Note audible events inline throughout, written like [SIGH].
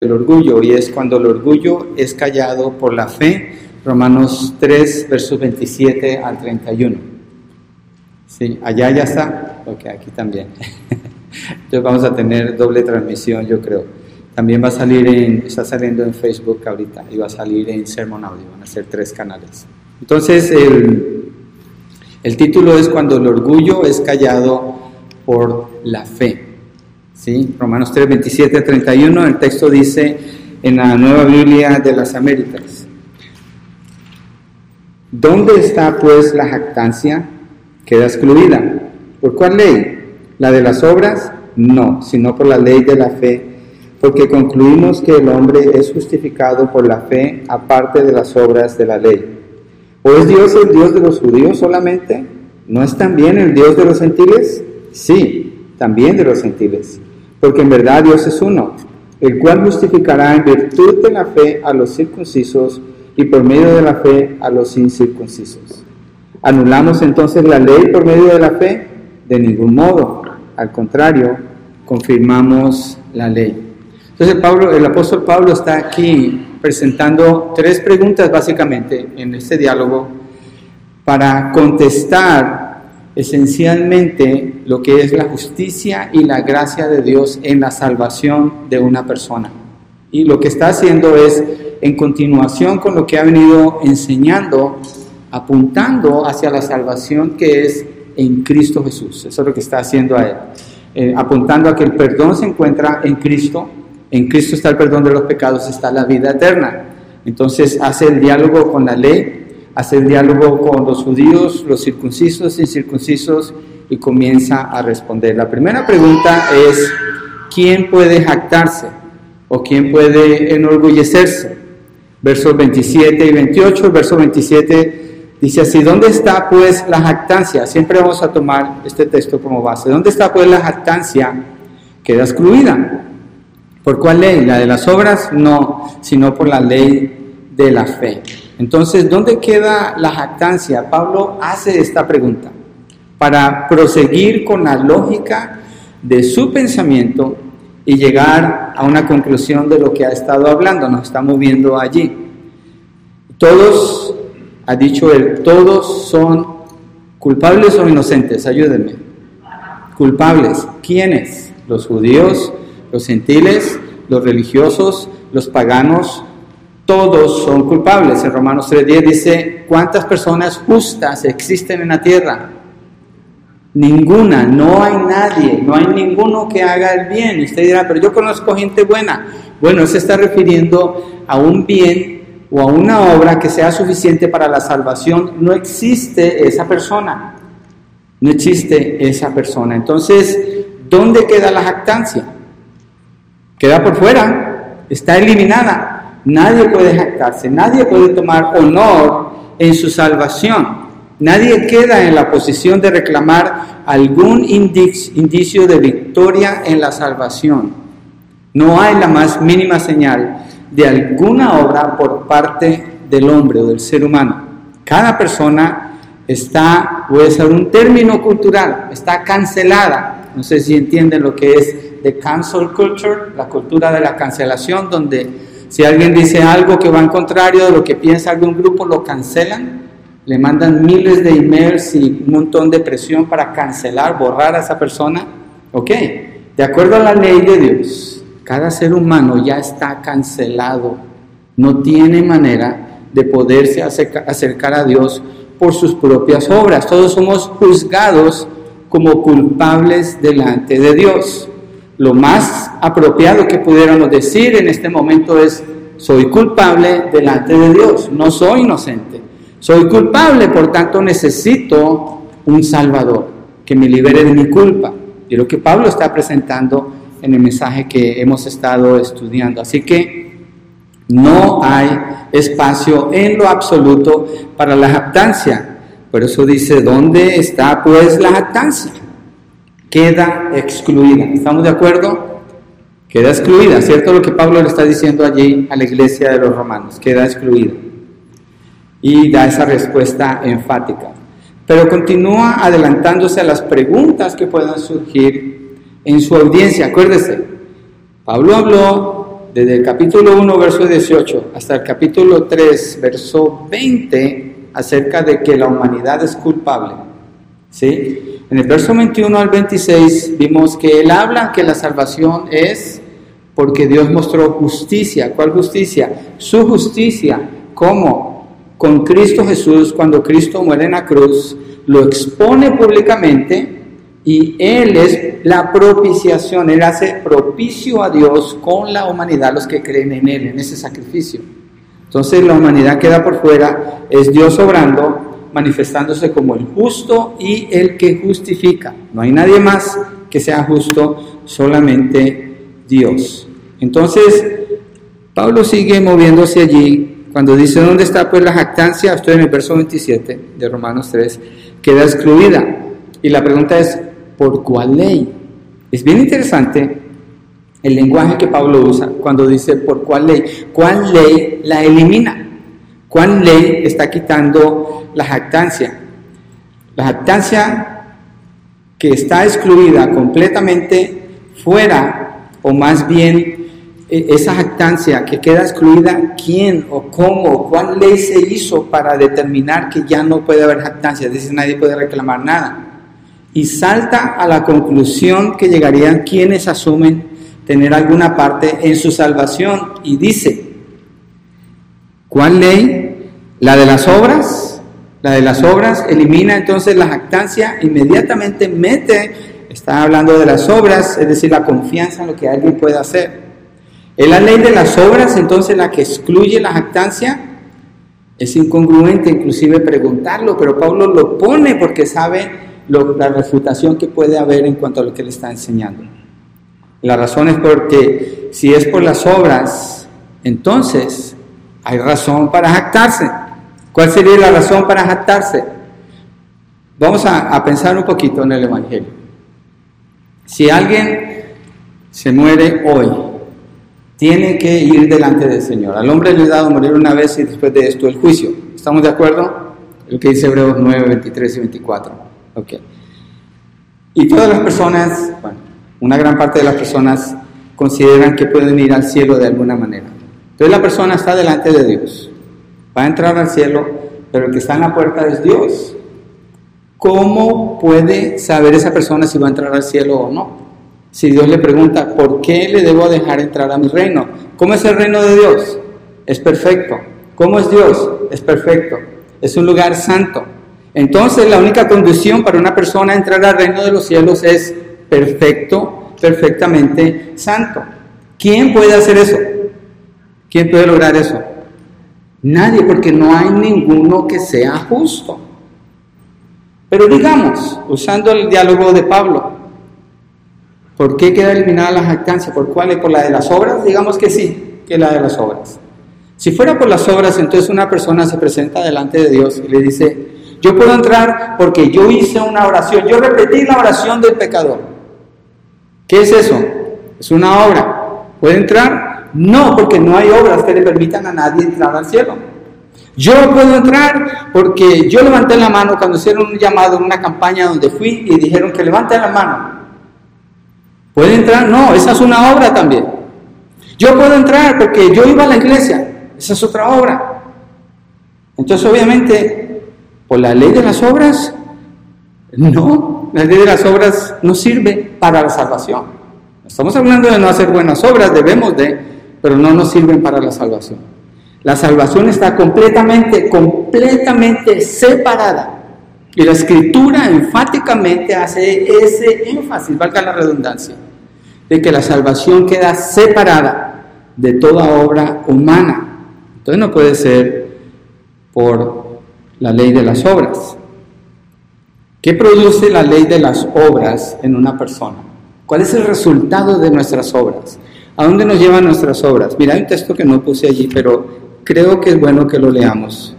el orgullo y es cuando el orgullo es callado por la fe, Romanos 3, versos 27 al 31. Sí, allá ya está, ok, aquí también. [LAUGHS] Entonces vamos a tener doble transmisión, yo creo. También va a salir en, está saliendo en Facebook ahorita y va a salir en Sermon Audio, van a ser tres canales. Entonces el, el título es Cuando el orgullo es callado por la fe. Romanos 3, 27 31, el texto dice en la Nueva Biblia de las Américas. ¿Dónde está pues la jactancia? Queda excluida. ¿Por cuál ley? ¿La de las obras? No, sino por la ley de la fe, porque concluimos que el hombre es justificado por la fe aparte de las obras de la ley. ¿O es Dios el Dios de los judíos solamente? ¿No es también el Dios de los gentiles? Sí, también de los gentiles porque en verdad Dios es uno, el cual justificará en virtud de la fe a los circuncisos y por medio de la fe a los incircuncisos. ¿Anulamos entonces la ley por medio de la fe? De ningún modo. Al contrario, confirmamos la ley. Entonces Pablo, el apóstol Pablo está aquí presentando tres preguntas básicamente en este diálogo para contestar esencialmente lo que es la justicia y la gracia de Dios en la salvación de una persona. Y lo que está haciendo es, en continuación con lo que ha venido enseñando, apuntando hacia la salvación que es en Cristo Jesús. Eso es lo que está haciendo a él. Eh, apuntando a que el perdón se encuentra en Cristo. En Cristo está el perdón de los pecados, está la vida eterna. Entonces hace el diálogo con la ley hace el diálogo con los judíos, los circuncisos incircuncisos y comienza a responder. La primera pregunta es, ¿quién puede jactarse o quién puede enorgullecerse? Versos 27 y 28, el verso 27 dice así, ¿dónde está pues la jactancia? Siempre vamos a tomar este texto como base. ¿Dónde está pues la jactancia? Queda excluida. ¿Por cuál ley? ¿La de las obras? No, sino por la ley de la fe. Entonces, ¿dónde queda la jactancia? Pablo hace esta pregunta para proseguir con la lógica de su pensamiento y llegar a una conclusión de lo que ha estado hablando, nos estamos viendo allí. Todos, ha dicho él, todos son culpables o inocentes, ayúdenme. Culpables, ¿quiénes? Los judíos, los gentiles, los religiosos, los paganos, todos son culpables. En Romanos 3.10 dice, ¿cuántas personas justas existen en la tierra? Ninguna, no hay nadie, no hay ninguno que haga el bien. Y usted dirá, pero yo conozco gente buena. Bueno, se está refiriendo a un bien o a una obra que sea suficiente para la salvación. No existe esa persona. No existe esa persona. Entonces, ¿dónde queda la jactancia? Queda por fuera, está eliminada. Nadie puede jactarse, nadie puede tomar honor en su salvación. Nadie queda en la posición de reclamar algún indicio de victoria en la salvación. No hay la más mínima señal de alguna obra por parte del hombre o del ser humano. Cada persona está, voy a usar un término cultural, está cancelada. No sé si entienden lo que es the cancel culture, la cultura de la cancelación, donde si alguien dice algo que va en contrario de lo que piensa algún grupo, lo cancelan, le mandan miles de emails y un montón de presión para cancelar, borrar a esa persona. Ok, de acuerdo a la ley de Dios, cada ser humano ya está cancelado, no tiene manera de poderse acercar a Dios por sus propias obras. Todos somos juzgados como culpables delante de Dios. Lo más apropiado que pudiéramos decir en este momento es, soy culpable delante de Dios, no soy inocente. Soy culpable, por tanto necesito un Salvador que me libere de mi culpa. Y lo que Pablo está presentando en el mensaje que hemos estado estudiando. Así que no hay espacio en lo absoluto para la jactancia. Por eso dice, ¿dónde está pues la jactancia? Queda excluida. ¿Estamos de acuerdo? Queda excluida, ¿cierto? Lo que Pablo le está diciendo allí a la iglesia de los romanos, queda excluida. Y da esa respuesta enfática. Pero continúa adelantándose a las preguntas que puedan surgir en su audiencia. Acuérdese, Pablo habló desde el capítulo 1, verso 18, hasta el capítulo 3, verso 20, acerca de que la humanidad es culpable. ¿Sí? En el verso 21 al 26 vimos que él habla que la salvación es porque Dios mostró justicia. ¿Cuál justicia? Su justicia. ¿Cómo? Con Cristo Jesús, cuando Cristo muere en la cruz, lo expone públicamente y Él es la propiciación, Él hace propicio a Dios con la humanidad, los que creen en Él, en ese sacrificio. Entonces la humanidad queda por fuera, es Dios obrando, manifestándose como el justo y el que justifica. No hay nadie más que sea justo, solamente Dios. Entonces, Pablo sigue moviéndose allí cuando dice, ¿dónde está pues la jactancia? Estoy en el verso 27 de Romanos 3, queda excluida. Y la pregunta es, ¿por cuál ley? Es bien interesante el lenguaje que Pablo usa cuando dice por cuál ley. ¿Cuál ley la elimina? ¿Cuál ley está quitando la jactancia? La jactancia que está excluida completamente fuera, o más bien e, esa jactancia que queda excluida, ¿quién o cómo, cuál ley se hizo para determinar que ya no puede haber jactancia? Dice, nadie puede reclamar nada y salta a la conclusión que llegarían quienes asumen tener alguna parte en su salvación y dice, ¿cuál ley? La de las obras. La de las obras elimina entonces la jactancia, inmediatamente mete, está hablando de las obras, es decir, la confianza en lo que alguien puede hacer. Es la ley de las obras entonces la que excluye la jactancia. Es incongruente inclusive preguntarlo, pero Pablo lo pone porque sabe la refutación que puede haber en cuanto a lo que le está enseñando. La razón es porque si es por las obras, entonces hay razón para jactarse. ¿Cuál sería la razón para jactarse? Vamos a, pensar un poquito en el Evangelio. Si alguien se muere hoy, tiene que ir delante del Señor. Al hombre le he dado morir una vez y después de esto el juicio. ¿Estamos de acuerdo? Lo que dice Hebreos 9, 23 y 24. Ok. Y todas las personas, bueno, una gran parte de las personas consideran que pueden ir al cielo de alguna manera. Entonces la persona está delante de Dios, va a entrar al cielo, pero el que está en la puerta es Dios. ¿Cómo puede saber esa persona si va a entrar al cielo o no? Si Dios le pregunta, ¿por qué le debo dejar entrar a mi reino? ¿Cómo es el reino de Dios? Es perfecto. ¿Cómo es Dios? Es perfecto. Es un lugar santo. Entonces la única condición para una persona entrar al reino de los cielos es perfecto, perfectamente santo. ¿Quién puede hacer eso? ¿Quién puede lograr eso? Nadie, porque no hay ninguno que sea justo. Pero digamos, usando el diálogo de Pablo, ¿por qué queda eliminada la jactancia? ¿Por cuál? ¿Por la de las obras? Digamos que sí, que la de las obras. Si fuera por las obras, entonces una persona se presenta delante de Dios y le dice, yo puedo entrar porque yo hice una oración, yo repetí la oración del pecador. ¿Qué es eso? Es una obra. ¿Puede entrar? No, porque no hay obras que le permitan a nadie entrar al cielo. Yo puedo entrar porque yo levanté la mano cuando hicieron un llamado en una campaña donde fui y dijeron que levante la mano. ¿Puede entrar? No, esa es una obra también. Yo puedo entrar porque yo iba a la iglesia. Esa es otra obra. Entonces, obviamente, ¿Por la ley de las obras? No, la ley de las obras no sirve para la salvación. Estamos hablando de no hacer buenas obras, debemos de, pero no nos sirven para la salvación. La salvación está completamente, completamente separada. Y la escritura enfáticamente hace ese énfasis, valga la redundancia, de que la salvación queda separada de toda obra humana. Entonces no puede ser por la ley de las obras. ¿Qué produce la ley de las obras en una persona? ¿Cuál es el resultado de nuestras obras? ¿A dónde nos llevan nuestras obras? Mira, hay un texto que no puse allí, pero creo que es bueno que lo leamos.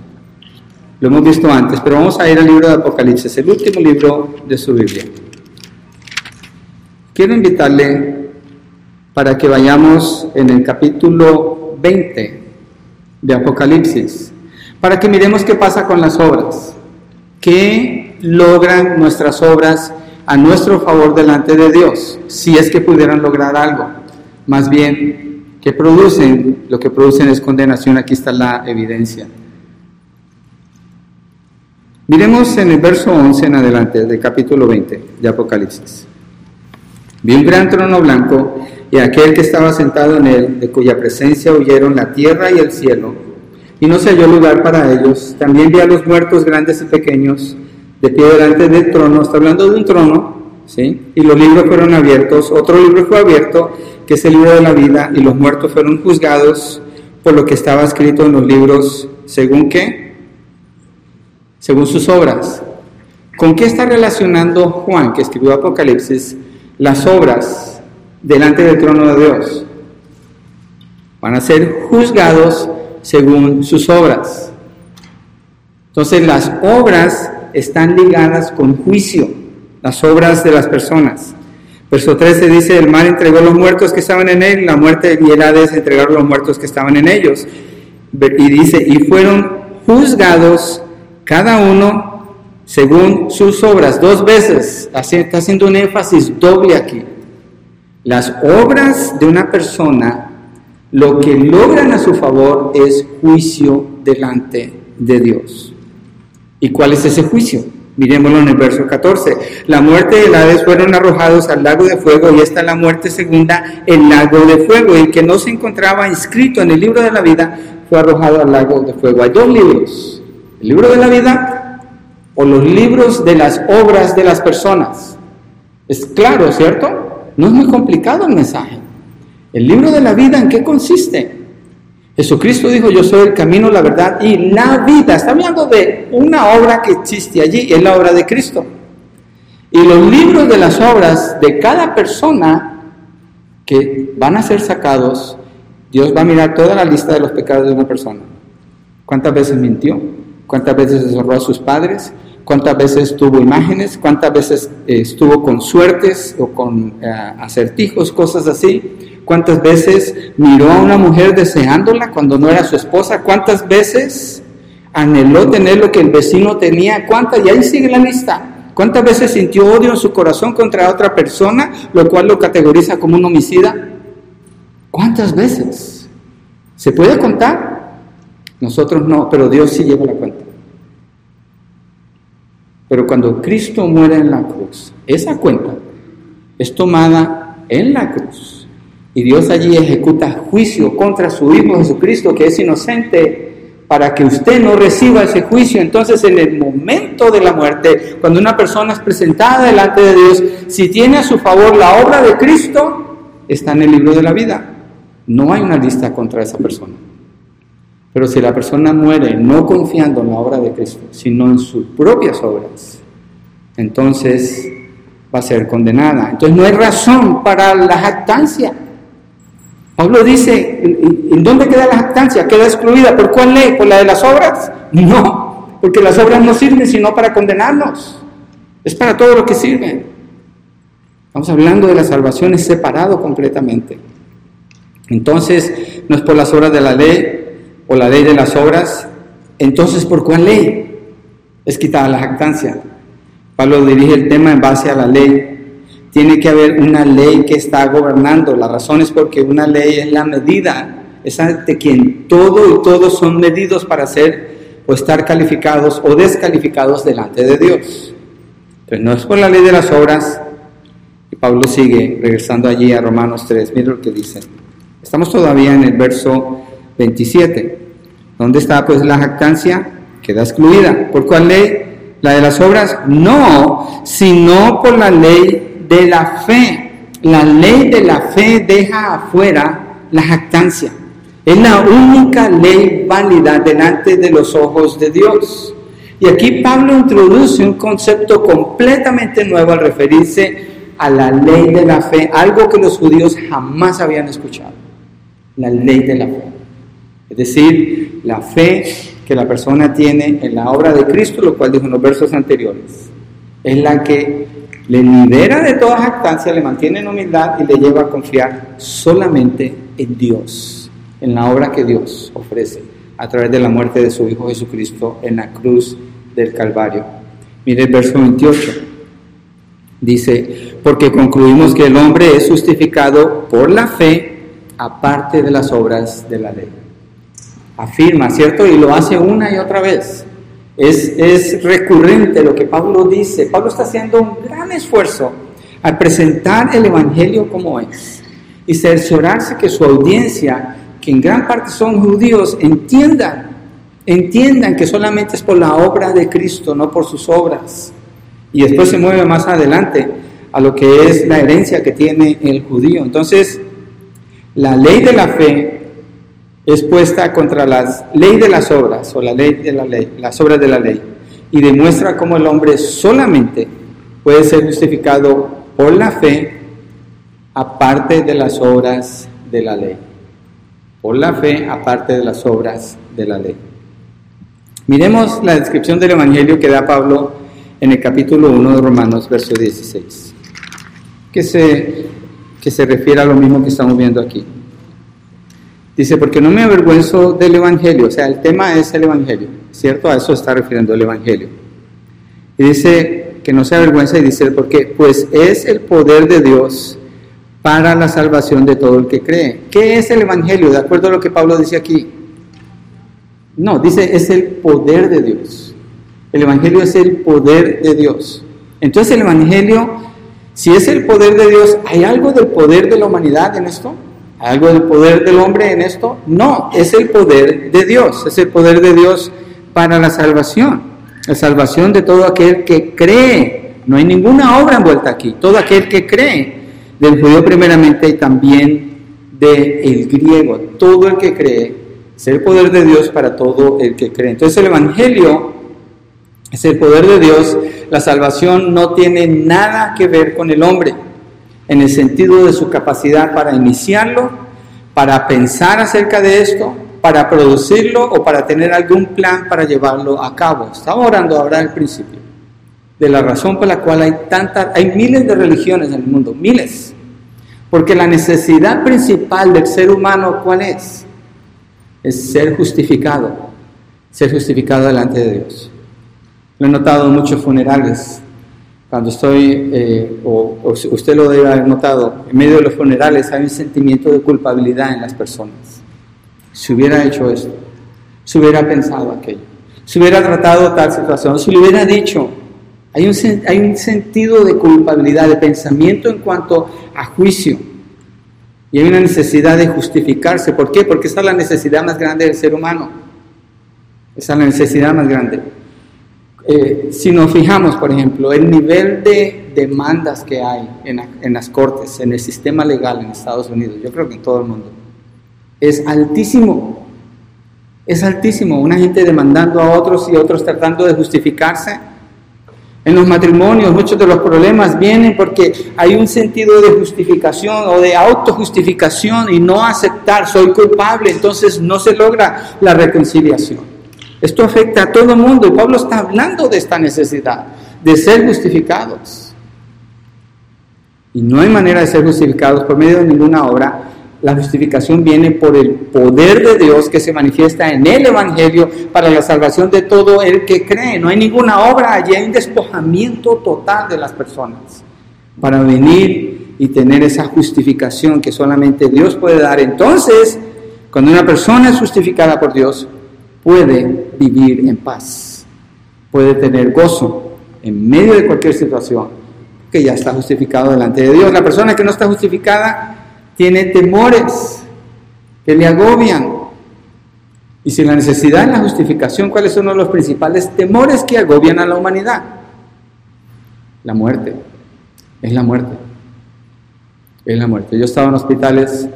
Lo hemos visto antes, pero vamos a ir al libro de Apocalipsis, el último libro de su Biblia. Quiero invitarle para que vayamos en el capítulo 20 de Apocalipsis para que miremos qué pasa con las obras. ¿Qué logran nuestras obras a nuestro favor delante de Dios? Si es que pudieran lograr algo. Más bien, ¿Qué producen? Lo que producen es condenación. Aquí está la evidencia. Miremos en el verso 11 en adelante del capítulo 20 de Apocalipsis. Vi un gran trono blanco y aquel que estaba sentado en él, de cuya presencia huyeron la tierra y el cielo, y no se halló lugar para ellos. También vi a los muertos grandes y pequeños de pie delante del trono, está hablando de un trono, ¿sí? Y los libros fueron abiertos, otro libro fue abierto, que es el libro de la vida, y los muertos fueron juzgados por lo que estaba escrito en los libros, según qué? Según sus obras. ¿Con qué está relacionando Juan, que escribió Apocalipsis, las obras delante del trono de Dios? Van a ser juzgados según sus obras. Entonces las obras están ligadas con juicio, las obras de las personas. Verso 13 dice, el mar entregó los muertos que estaban en él, la muerte y el Hades entregaron los muertos que estaban en ellos. Y dice, y fueron juzgados cada uno según sus obras. Dos veces, está haciendo un énfasis doble aquí. Las obras de una persona, lo que logran a su favor es juicio delante de Dios. ¿Y cuál es ese juicio? Miremoslo en el verso 14. La muerte y el Hades fueron arrojados al lago de fuego y esta es la muerte segunda, el lago de fuego. El que no se encontraba inscrito en el libro de la vida fue arrojado al lago de fuego. Hay dos libros, el libro de la vida o los libros de las obras de las personas. Es claro, ¿cierto? No es muy complicado el mensaje. El libro de la vida, ¿en qué consiste? Jesucristo dijo, yo soy el camino, la verdad y la vida. Está hablando de una obra que existe allí, es la obra de Cristo. Y los libros de las obras de cada persona que van a ser sacados, Dios va a mirar toda la lista de los pecados de una persona. ¿Cuántas veces mintió? ¿Cuántas veces deshonró a sus padres? ¿Cuántas veces tuvo imágenes? ¿Cuántas veces eh, estuvo con suertes o con eh, acertijos, cosas así? ¿Cuántas veces miró a una mujer deseándola cuando no era su esposa? ¿Cuántas veces anheló tener lo que el vecino tenía? ¿Cuántas? Y ahí sigue la lista. ¿Cuántas veces sintió odio en su corazón contra otra persona, lo cual lo categoriza como un homicida? ¿Cuántas veces? ¿Se puede contar? Nosotros no, pero Dios sí lleva la cuenta. Pero cuando Cristo muere en la cruz, esa cuenta es tomada en la cruz y Dios allí ejecuta juicio contra su Hijo Jesucristo, que es inocente, para que usted no reciba ese juicio. Entonces, en el momento de la muerte, cuando una persona es presentada delante de Dios, si tiene a su favor la obra de Cristo, está en el libro de la vida. No hay una lista contra esa persona. Pero si la persona muere no confiando en la obra de Cristo, sino en sus propias obras, entonces va a ser condenada. Entonces no hay razón para la jactancia. Pablo dice, ¿en dónde queda la jactancia? ¿Queda excluida? ¿Por cuál ley? ¿Por la de las obras? No, porque las obras no sirven sino para condenarnos. Es para todo lo que sirven. Estamos hablando de la salvación es separado completamente. Entonces, no es por las obras de la ley o la ley de las obras. Entonces, ¿por cuál ley? Es quitada la jactancia. Pablo dirige el tema en base a la ley tiene que haber una ley que está gobernando. La razón es porque una ley es la medida, es ante quien todo y todos son medidos para ser o estar calificados o descalificados delante de Dios. Pero no es por la ley de las obras. Y Pablo sigue regresando allí a Romanos 3. Mira lo que dice. Estamos todavía en el verso 27. ¿Dónde está pues la jactancia? Queda excluida. ¿Por cuál ley? ¿La de las obras? No, sino por la ley de la fe. La ley de la fe deja afuera la jactancia. Es la única ley válida delante de los ojos de Dios. Y aquí Pablo introduce un concepto completamente nuevo al referirse a la ley de la fe, algo que los judíos jamás habían escuchado. La ley de la fe. Es decir, la fe que la persona tiene en la obra de Cristo, lo cual dijo en los versos anteriores, es la que le libera de toda jactancia, le mantiene en humildad y le lleva a confiar solamente en Dios, en la obra que Dios ofrece a través de la muerte de su Hijo Jesucristo en la cruz del Calvario. Mire el verso 28. Dice, porque concluimos que el hombre es justificado por la fe aparte de las obras de la ley. Afirma, ¿cierto? Y lo hace una y otra vez. Es, recurrente lo que Pablo dice. Pablo está haciendo un gran esfuerzo al presentar el Evangelio como es y cerciorarse que su audiencia, que en gran parte son judíos, entiendan, entiendan que solamente es por la obra de Cristo, no por sus obras. Y después se mueve más adelante a lo que es la herencia que tiene el judío. Entonces, la ley de la fe es puesta contra la ley de las obras o la ley de la ley, las obras de la ley, y demuestra cómo el hombre solamente puede ser justificado por la fe aparte de las obras de la ley. Por la fe aparte de las obras de la ley. Miremos la descripción del Evangelio que da Pablo en el capítulo 1 de Romanos, verso 16, que se, que se refiere a lo mismo que estamos viendo aquí. Dice, porque no me avergüenzo del Evangelio, o sea, el tema es el Evangelio, ¿cierto? A eso está refiriendo el Evangelio. Y dice, que no se avergüenza y dice por qué, pues es el poder de Dios para la salvación de todo el que cree. ¿Qué es el Evangelio? De acuerdo a lo que Pablo dice aquí. No, dice es el poder de Dios. El Evangelio es el poder de Dios. Entonces el Evangelio, si es el poder de Dios, ¿hay algo del poder de la humanidad en esto? ¿Hay algo del poder del hombre en esto? No, es el poder de Dios, es el poder de Dios para la salvación la salvación de todo aquel que cree. No hay ninguna obra envuelta aquí, todo aquel que cree, del judío primeramente y también del griego, todo el que cree, es el poder de Dios para todo el que cree. Entonces el Evangelio es el poder de Dios, la salvación no tiene nada que ver con el hombre, en el sentido de su capacidad para iniciarlo, para pensar acerca de esto, para producirlo o para tener algún plan para llevarlo a cabo. Estaba orando ahora al principio de la razón por la cual hay tantas, hay miles de religiones en el mundo, miles. Porque la necesidad principal del ser humano, ¿cuál es? Es ser justificado, ser justificado delante de Dios. Lo he notado en muchos funerales. Cuando estoy, eh, o, o usted lo debe haber notado, en medio de los funerales hay un sentimiento de culpabilidad en las personas si hubiera hecho esto, si hubiera pensado aquello, si hubiera tratado tal situación, si le hubiera dicho, hay un, hay un sentido de culpabilidad, de pensamiento en cuanto a juicio. Y hay una necesidad de justificarse. ¿Por qué? Porque esa es la necesidad más grande del ser humano. Esa es la necesidad más grande. Eh, si nos fijamos, por ejemplo, el nivel de demandas que hay en, en las cortes, en el sistema legal en Estados Unidos, yo creo que en todo el mundo, es altísimo. Es altísimo. Una gente demandando a otros y otros tratando de justificarse. En los matrimonios muchos de los problemas vienen porque hay un sentido de justificación o de autojustificación y no aceptar, soy culpable, entonces no se logra la reconciliación. Esto afecta a todo el mundo Pablo está hablando de esta necesidad de ser justificados. Y no hay manera de ser justificados por medio de ninguna obra la justificación viene por el poder de Dios que se manifiesta en el Evangelio para la salvación de todo el que cree. No hay ninguna obra, allí hay un despojamiento total de las personas para venir y tener esa justificación que solamente Dios puede dar. Entonces, cuando una persona es justificada por Dios, puede vivir en paz, puede tener gozo en medio de cualquier situación, que ya está justificado delante de Dios. La persona que no está justificada tiene temores que le agobian. Y sin la necesidad de la justificación, ¿cuáles son los principales temores que agobian a la humanidad? La muerte. Es la muerte. Es la muerte. Yo he estado en hospitales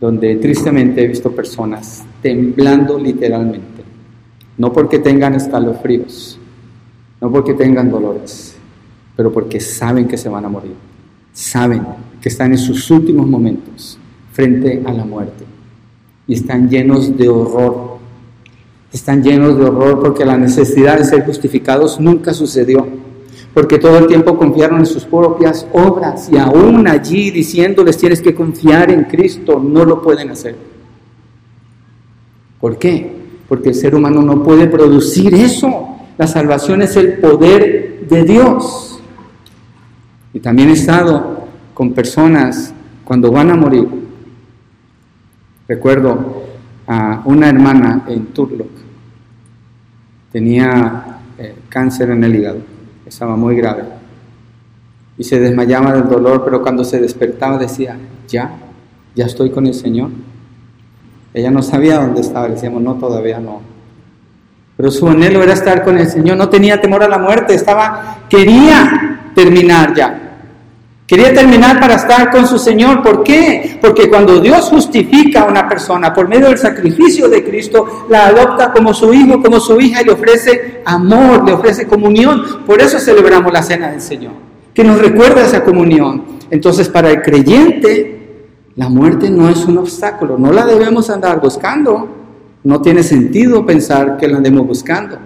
donde tristemente he visto personas temblando literalmente. No porque tengan escalofríos, no porque tengan dolores, pero porque saben que se van a morir. Saben que están en sus últimos momentos frente a la muerte y están llenos de horror. Están llenos de horror porque la necesidad de ser justificados nunca sucedió, porque todo el tiempo confiaron en sus propias obras y aún allí diciéndoles tienes que confiar en Cristo, no lo pueden hacer. ¿Por qué? Porque el ser humano no puede producir eso. La salvación es el poder de Dios. Y también he estado con personas cuando van a morir Recuerdo a una hermana en Turlock, tenía eh, cáncer en el hígado, estaba muy grave, y se desmayaba del dolor, pero cuando se despertaba decía, ya, ya estoy con el Señor. Ella no sabía dónde estaba, le decíamos, no, todavía no. Pero su anhelo era estar con el Señor, no tenía temor a la muerte, estaba, quería terminar ya. Quería terminar para estar con su Señor. ¿Por qué? Porque cuando Dios justifica a una persona por medio del sacrificio de Cristo, la adopta como su hijo, como su hija y le ofrece amor, le ofrece comunión. Por eso celebramos la cena del Señor, que nos recuerda esa comunión. Entonces, para el creyente, la muerte no es un obstáculo, no la debemos andar buscando. No tiene sentido pensar que la andemos buscando.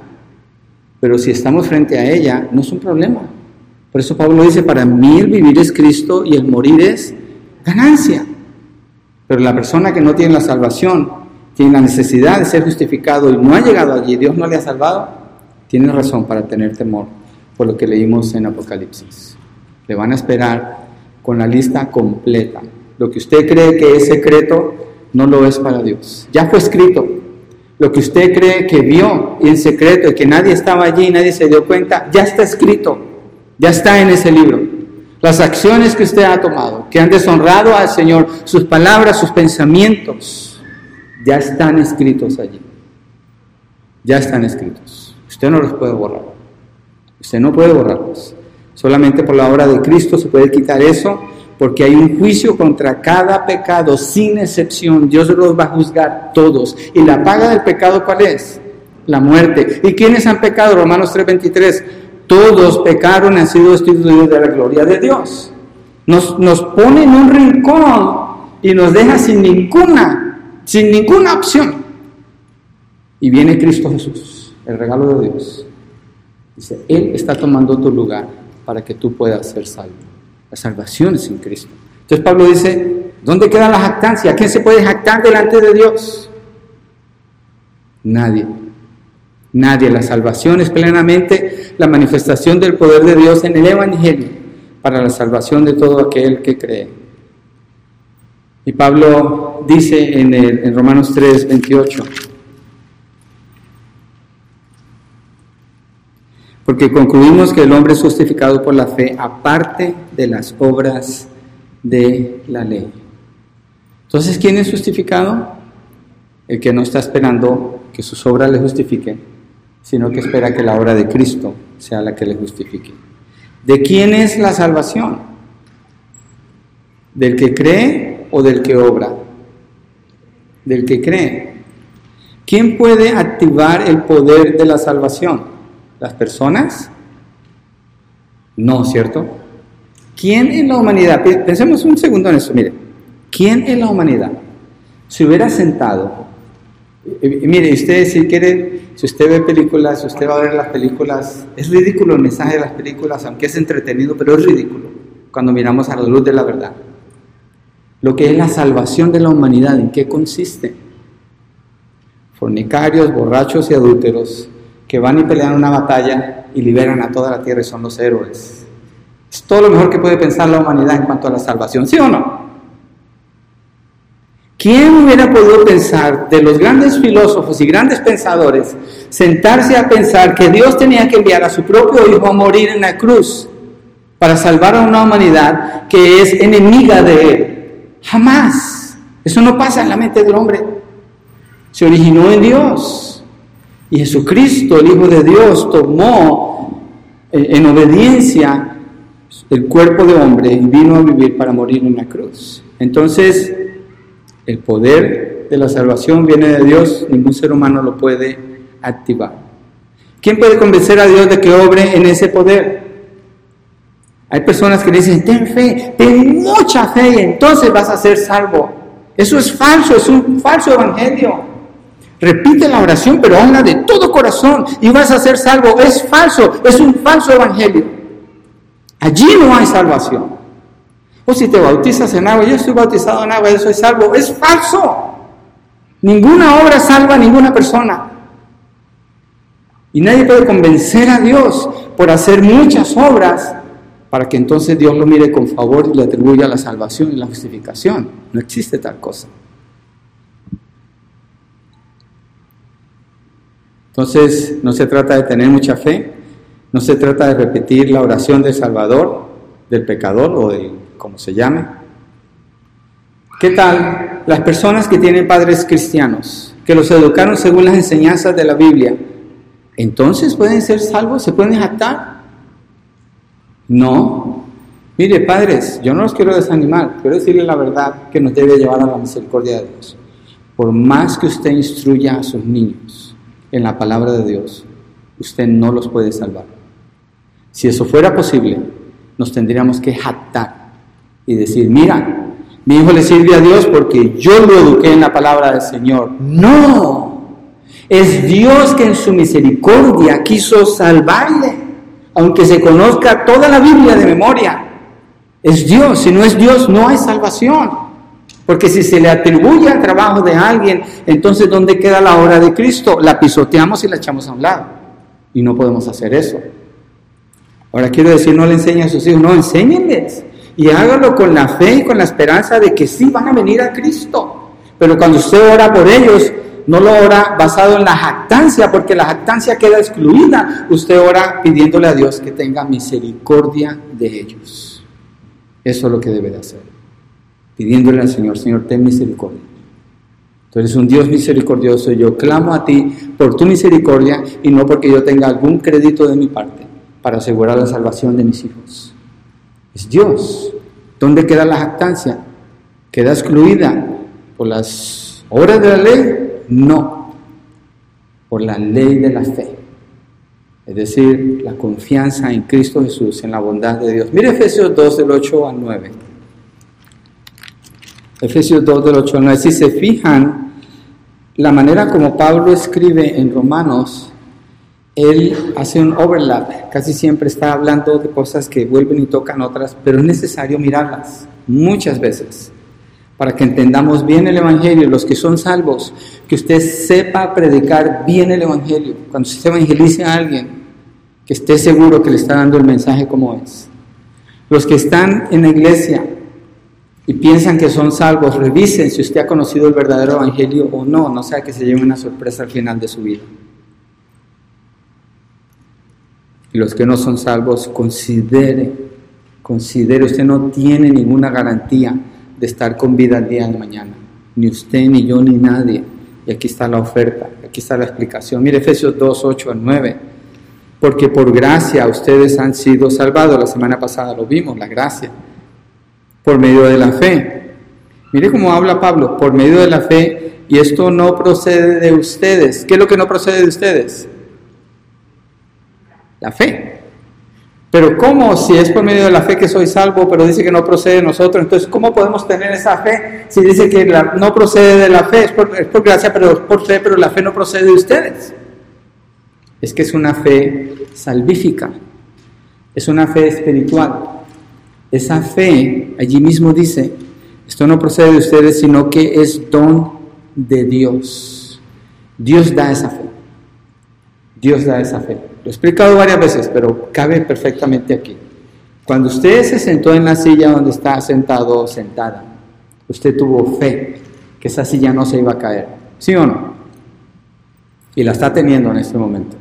Pero si estamos frente a ella, no es un problema. Por eso Pablo dice, para mí el vivir es Cristo y el morir es ganancia. Pero la persona que no tiene la salvación, tiene la necesidad de ser justificado y no ha llegado allí, Dios no le ha salvado, tiene razón para tener temor por lo que leímos en Apocalipsis. Le van a esperar con la lista completa lo que usted cree que es secreto no lo es para Dios. Ya fue escrito. Lo que usted cree que vio en secreto y que nadie estaba allí y nadie se dio cuenta, ya está escrito. Ya está en ese libro. Las acciones que usted ha tomado, que han deshonrado al Señor, sus palabras, sus pensamientos, ya están escritos allí. Ya están escritos. Usted no los puede borrar. Usted no puede borrarlos. Solamente por la obra de Cristo se puede quitar eso porque hay un juicio contra cada pecado sin excepción. Dios los va a juzgar todos. ¿Y la paga del pecado cuál es? La muerte. ¿Y quiénes han pecado? Romanos 3:23. Todos pecaron y han sido destituidos de la gloria de Dios. Nos, nos pone en un rincón y nos deja sin ninguna, sin ninguna opción. Y viene Cristo Jesús, el regalo de Dios. Dice, Él está tomando tu lugar para que tú puedas ser salvo. La salvación es en Cristo. Entonces Pablo dice, ¿dónde queda la jactancia? ¿Quién se puede jactar delante de Dios? Nadie. Nadie. La salvación es plenamente la manifestación del poder de Dios en el Evangelio para la salvación de todo aquel que cree. Y Pablo dice en, en Romanos 3, 28, porque concluimos que el hombre es justificado por la fe aparte de las obras de la ley. Entonces, ¿quién es justificado? El que no está esperando que sus obras le justifiquen, sino que espera que la obra de Cristo sea la que le justifique. ¿De quién es la salvación? ¿Del que cree o del que obra? Del que cree. ¿Quién puede activar el poder de la salvación? ¿Las personas? No, ¿cierto? ¿Quién en la humanidad? Pensemos un segundo en eso, mire. ¿Quién en la humanidad se hubiera sentado? Mire, usted si quiere, si usted ve películas, si usted va a ver las películas, es ridículo el mensaje de las películas, aunque es entretenido, pero es ridículo cuando miramos a la luz de la verdad. Lo que es la salvación de la humanidad, ¿en qué consiste? Fornicarios, borrachos y adúlteros que van y pelean una batalla y liberan a toda la tierra y son los héroes. Es todo lo mejor que puede pensar la humanidad en cuanto a la salvación, ¿sí o no? ¿Quién hubiera podido pensar de los grandes filósofos y grandes pensadores sentarse a pensar que Dios tenía que enviar a su propio Hijo a morir en la cruz para salvar a una humanidad que es enemiga de Él? Jamás. Eso no pasa en la mente del hombre. Se originó en Dios. Y Jesucristo, el Hijo de Dios, tomó eh, en obediencia el cuerpo de hombre y vino a vivir para morir en la cruz. Entonces, el poder de la salvación viene de Dios, ningún ser humano lo puede activar. ¿Quién puede convencer a Dios de que obre en ese poder? Hay personas que dicen, ten fe, ten mucha fe y entonces vas a ser salvo. Eso es falso, es un falso evangelio. Repite la oración, pero habla de todo corazón y vas a ser salvo. Es falso, es un falso evangelio. Allí no hay salvación. O si te bautizas en agua, yo estoy bautizado en agua, yo soy salvo. Es falso. Ninguna obra salva a ninguna persona. Y nadie puede convencer a Dios por hacer muchas obras para que entonces Dios lo mire con favor y le atribuya la salvación y la justificación. No existe tal cosa. Entonces, no se trata de tener mucha fe, no se trata de repetir la oración del Salvador, del pecador o de como se llame. ¿Qué tal las personas que tienen padres cristianos, que los educaron según las enseñanzas de la Biblia? Entonces pueden ser salvos, se pueden jactar. No. Mire, padres, yo no los quiero desanimar, quiero decirle la verdad que nos debe llevar a la misericordia de Dios. Por más que usted instruya a sus niños en la palabra de Dios, usted no los puede salvar. Si eso fuera posible, nos tendríamos que jactar y decir, mira, mi hijo le sirve a Dios porque yo lo eduqué en la palabra del Señor. No, es Dios que en su misericordia quiso salvarle, aunque se conozca toda la Biblia de memoria. Es Dios, si no es Dios no hay salvación. Porque si se le atribuye al trabajo de alguien, entonces ¿dónde queda la obra de Cristo? La pisoteamos y la echamos a un lado. Y no podemos hacer eso. Ahora quiero decir, no le enseñe a sus hijos, no, enséñenles. Y hágalo con la fe y con la esperanza de que sí van a venir a Cristo. Pero cuando usted ora por ellos, no lo ora basado en la jactancia, porque la jactancia queda excluida. Usted ora pidiéndole a Dios que tenga misericordia de ellos. Eso es lo que debe de hacer pidiéndole al Señor, Señor, ten misericordia. Tú eres un Dios misericordioso y yo clamo a ti por tu misericordia y no porque yo tenga algún crédito de mi parte para asegurar la salvación de mis hijos. Es Dios. ¿Dónde queda la jactancia? ¿Queda excluida por las obras de la ley? No, por la ley de la fe. Es decir, la confianza en Cristo Jesús, en la bondad de Dios. Mire Efesios 2 del 8 al 9. Efesios 2 del 8 al 9. Si se fijan, la manera como Pablo escribe en Romanos, él hace un overlap, casi siempre está hablando de cosas que vuelven y tocan otras, pero es necesario mirarlas muchas veces para que entendamos bien el Evangelio, los que son salvos, que usted sepa predicar bien el Evangelio. Cuando se evangelice a alguien, que esté seguro que le está dando el mensaje como es. Los que están en la iglesia, y piensan que son salvos, revisen si usted ha conocido el verdadero evangelio o no, no sea que se lleve una sorpresa al final de su vida. Y los que no son salvos, considere, considere, usted no tiene ninguna garantía de estar con vida el día de mañana, ni usted, ni yo, ni nadie. Y aquí está la oferta, aquí está la explicación. Mire Efesios 2, 8 al 9. Porque por gracia ustedes han sido salvados. La semana pasada lo vimos, la gracia por medio de la fe. Mire cómo habla Pablo, por medio de la fe, y esto no procede de ustedes. ¿Qué es lo que no procede de ustedes? La fe. Pero ¿cómo si es por medio de la fe que soy salvo, pero dice que no procede de nosotros? Entonces, ¿cómo podemos tener esa fe si dice que no procede de la fe? Es por, es por gracia, pero es por fe, pero la fe no procede de ustedes. Es que es una fe salvífica, es una fe espiritual. Esa fe, allí mismo dice, esto no procede de ustedes, sino que es don de Dios. Dios da esa fe. Dios da esa fe. Lo he explicado varias veces, pero cabe perfectamente aquí. Cuando usted se sentó en la silla donde está sentado o sentada, usted tuvo fe que esa silla no se iba a caer. ¿Sí o no? Y la está teniendo en este momento.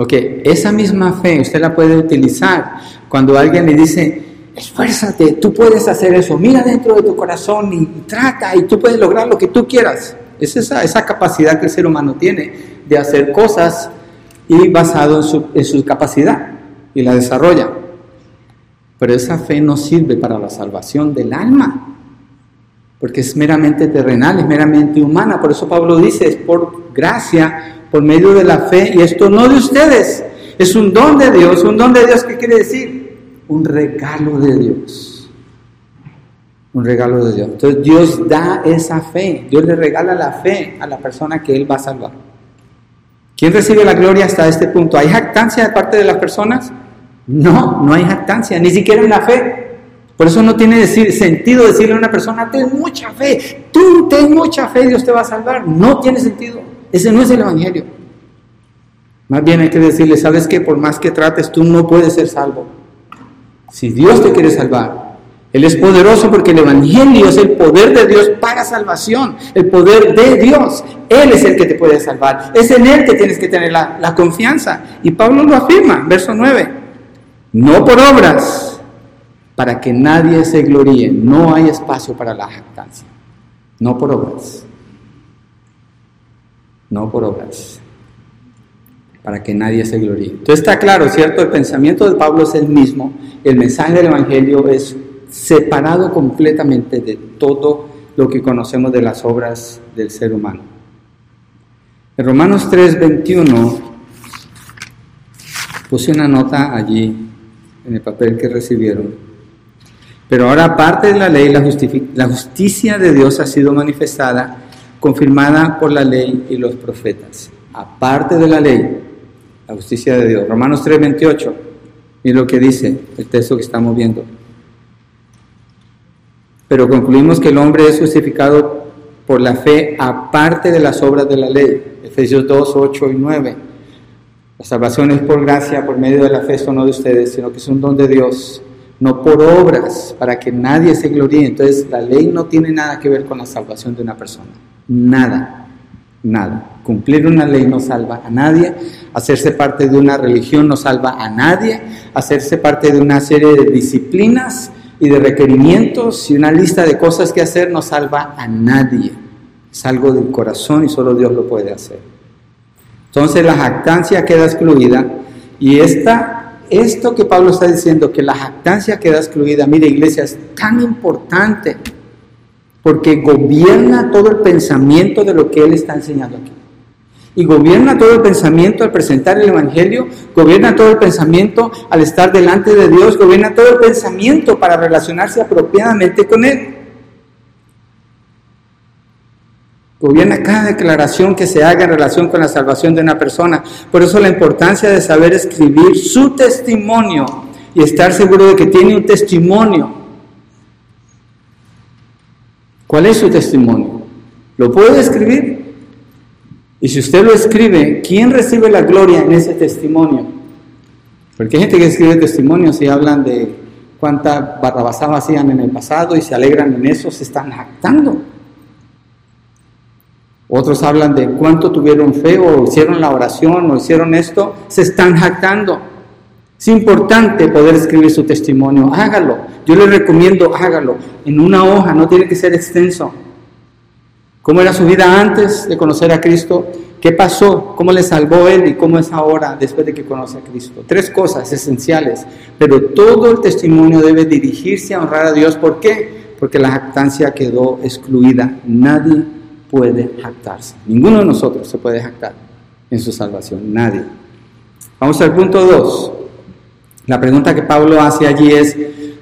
Ok, esa misma fe usted la puede utilizar cuando alguien le dice, esfuérzate, tú puedes hacer eso, mira dentro de tu corazón y, trata y tú puedes lograr lo que tú quieras. Es esa, esa capacidad que el ser humano tiene de hacer cosas y basado en su, en su capacidad y la desarrolla. Pero esa fe no sirve para la salvación del alma, porque es meramente terrenal, es meramente humana. Por eso Pablo dice, es por gracia por medio de la fe, y esto no de ustedes, es un don de Dios. ¿Un don de Dios qué quiere decir? Un regalo de Dios. Un regalo de Dios. Entonces Dios da esa fe, Dios le regala la fe a la persona que Él va a salvar. ¿Quién recibe la gloria hasta este punto? ¿Hay jactancia de parte de las personas? No, no hay jactancia, ni siquiera en la fe. Por eso no tiene sentido decirle a una persona, ten mucha fe, tú ten mucha fe, Dios te va a salvar. No tiene sentido. Ese no es el Evangelio. Más bien hay que decirle, sabes que por más que trates, tú no puedes ser salvo. Si Dios te quiere salvar, Él es poderoso porque el Evangelio es el poder de Dios para salvación, el poder de Dios. Él es el que te puede salvar. Es en Él que tienes que tener la, la confianza. Y Pablo lo afirma, verso 9. No por obras, para que nadie se gloríe. No hay espacio para la jactancia. No por obras. No por obras. Para que nadie se gloríe. Entonces está claro, ¿cierto? El pensamiento de Pablo es el mismo. El mensaje del Evangelio es separado completamente de todo lo que conocemos de las obras del ser humano. En Romanos 3:21 puse una nota allí en el papel que recibieron. Pero ahora aparte de la ley, la, la justicia de Dios ha sido manifestada, confirmada por la ley y los profetas. Aparte de la ley, la justicia de Dios. Romanos 3:28, y lo que dice el texto que estamos viendo pero concluimos que el hombre es justificado por la fe aparte de las obras de la ley. Efesios 2, 8 y 9. La salvación es por gracia, por medio de la fe, esto no de ustedes, sino que es un don de Dios, no por obras, para que nadie se gloríe. Entonces, la ley no tiene nada que ver con la salvación de una persona. Nada, nada. Cumplir una ley no salva a nadie, hacerse parte de una religión no salva a nadie, hacerse parte de una serie de disciplinas y de requerimientos y una lista de cosas que hacer no salva a nadie. Es algo del corazón y solo Dios lo puede hacer. Entonces la jactancia queda excluida y esta, esto que Pablo está diciendo, que la jactancia queda excluida, mire iglesia, es tan importante porque gobierna todo el pensamiento de lo que él está enseñando aquí y gobierna todo el pensamiento al presentar el Evangelio, gobierna todo el pensamiento al estar delante de Dios, gobierna todo el pensamiento para relacionarse apropiadamente con Él. Gobierna cada declaración que se haga en relación con la salvación de una persona. Por eso la importancia de saber escribir su testimonio y estar seguro de que tiene un testimonio. ¿Cuál es su testimonio? ¿Lo puede escribir? Y si usted lo escribe, ¿quién recibe la gloria en ese testimonio? Porque hay gente que escribe testimonios y hablan de cuánta barrabasada hacían en el pasado y se alegran en eso, se están jactando. Otros hablan de cuánto tuvieron fe o hicieron la oración o hicieron esto, se están jactando. Es importante poder escribir su testimonio, hágalo. Yo le recomiendo, hágalo. En una hoja, no tiene que ser extenso. ¿Cómo era su vida antes de conocer a Cristo? ¿Qué pasó? ¿Cómo le salvó Él? ¿Y cómo es ahora después de que conoce a Cristo? Tres cosas esenciales, pero todo el testimonio debe dirigirse a honrar a Dios. ¿Por qué? Porque la jactancia quedó excluida. Nadie puede jactarse. Ninguno de nosotros se puede jactar en su salvación. Nadie. Vamos al punto 2. La pregunta que Pablo hace allí es,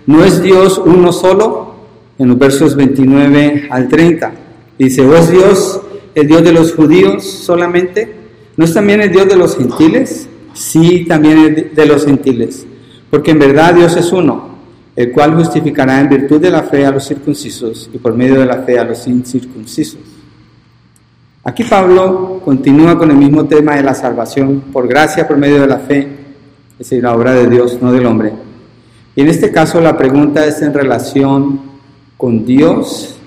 ¿no es Dios uno solo? En los versos 29 al 30. Dice, ¿o es Dios el Dios de los judíos solamente? ¿No es también el Dios de los gentiles? Sí, también el de los gentiles. Porque en verdad Dios es uno, el cual justificará en virtud de la fe a los circuncisos y por medio de la fe a los incircuncisos. Aquí Pablo continúa con el mismo tema de la salvación por gracia por medio de la fe, es decir, la obra de Dios, no del hombre. Y en este caso la pregunta es en relación con Dios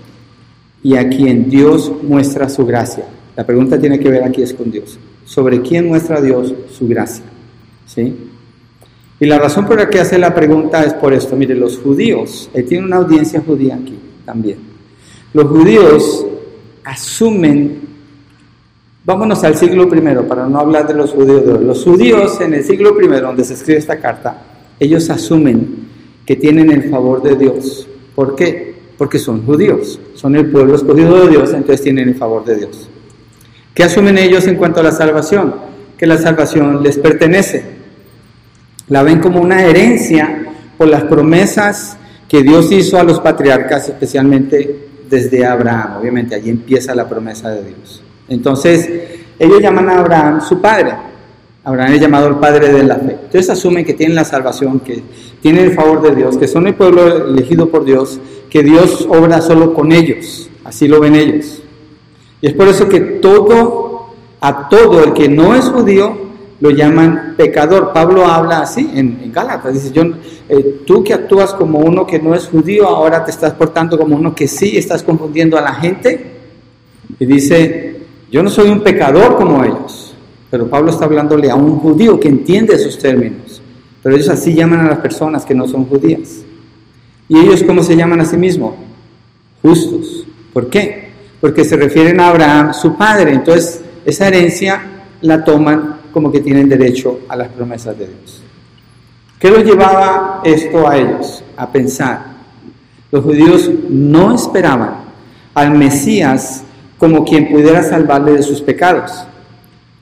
y a quien Dios muestra su gracia. La pregunta tiene que ver aquí es con Dios. ¿Sobre quién muestra Dios su gracia? ¿Sí? Y la razón por la que hace la pregunta es por esto. Mire, los judíos, él tiene una audiencia judía aquí también. Los judíos asumen, vámonos al siglo I para no hablar de los judíos de hoy. Los judíos en el siglo I, donde se escribe esta carta, ellos asumen que tienen el favor de Dios. ¿Por qué? porque son judíos, son el pueblo escogido de Dios, entonces tienen el favor de Dios. ¿Qué asumen ellos en cuanto a la salvación? Que la salvación les pertenece. La ven como una herencia por las promesas que Dios hizo a los patriarcas, especialmente desde Abraham. Obviamente allí empieza la promesa de Dios. Entonces, ellos llaman a Abraham su padre. Abraham es llamado el padre de la fe. Entonces asumen que tienen la salvación, que tienen el favor de Dios, que son el pueblo elegido por Dios, que Dios obra solo con ellos. Así lo ven ellos. Y es por eso que todo, a todo el que no es judío, lo llaman pecador. Pablo habla así en, en Gálatas. Dice, yo, eh, tú que actúas como uno que no es judío, ahora te estás portando como uno que sí, estás confundiendo a la gente. Y dice, Yo no soy un pecador como ellos, pero Pablo está hablándole a un judío que entiende esos términos. Pero ellos así llaman a las personas que no son judías. ¿Y ellos cómo se llaman a sí mismos? Justos. ¿Por qué? Porque se refieren a Abraham, su padre. Entonces, esa herencia la toman como que tienen derecho a las promesas de Dios. ¿Qué los llevaba esto a ellos? A pensar. Los judíos no esperaban al Mesías como quien pudiera salvarle de sus pecados,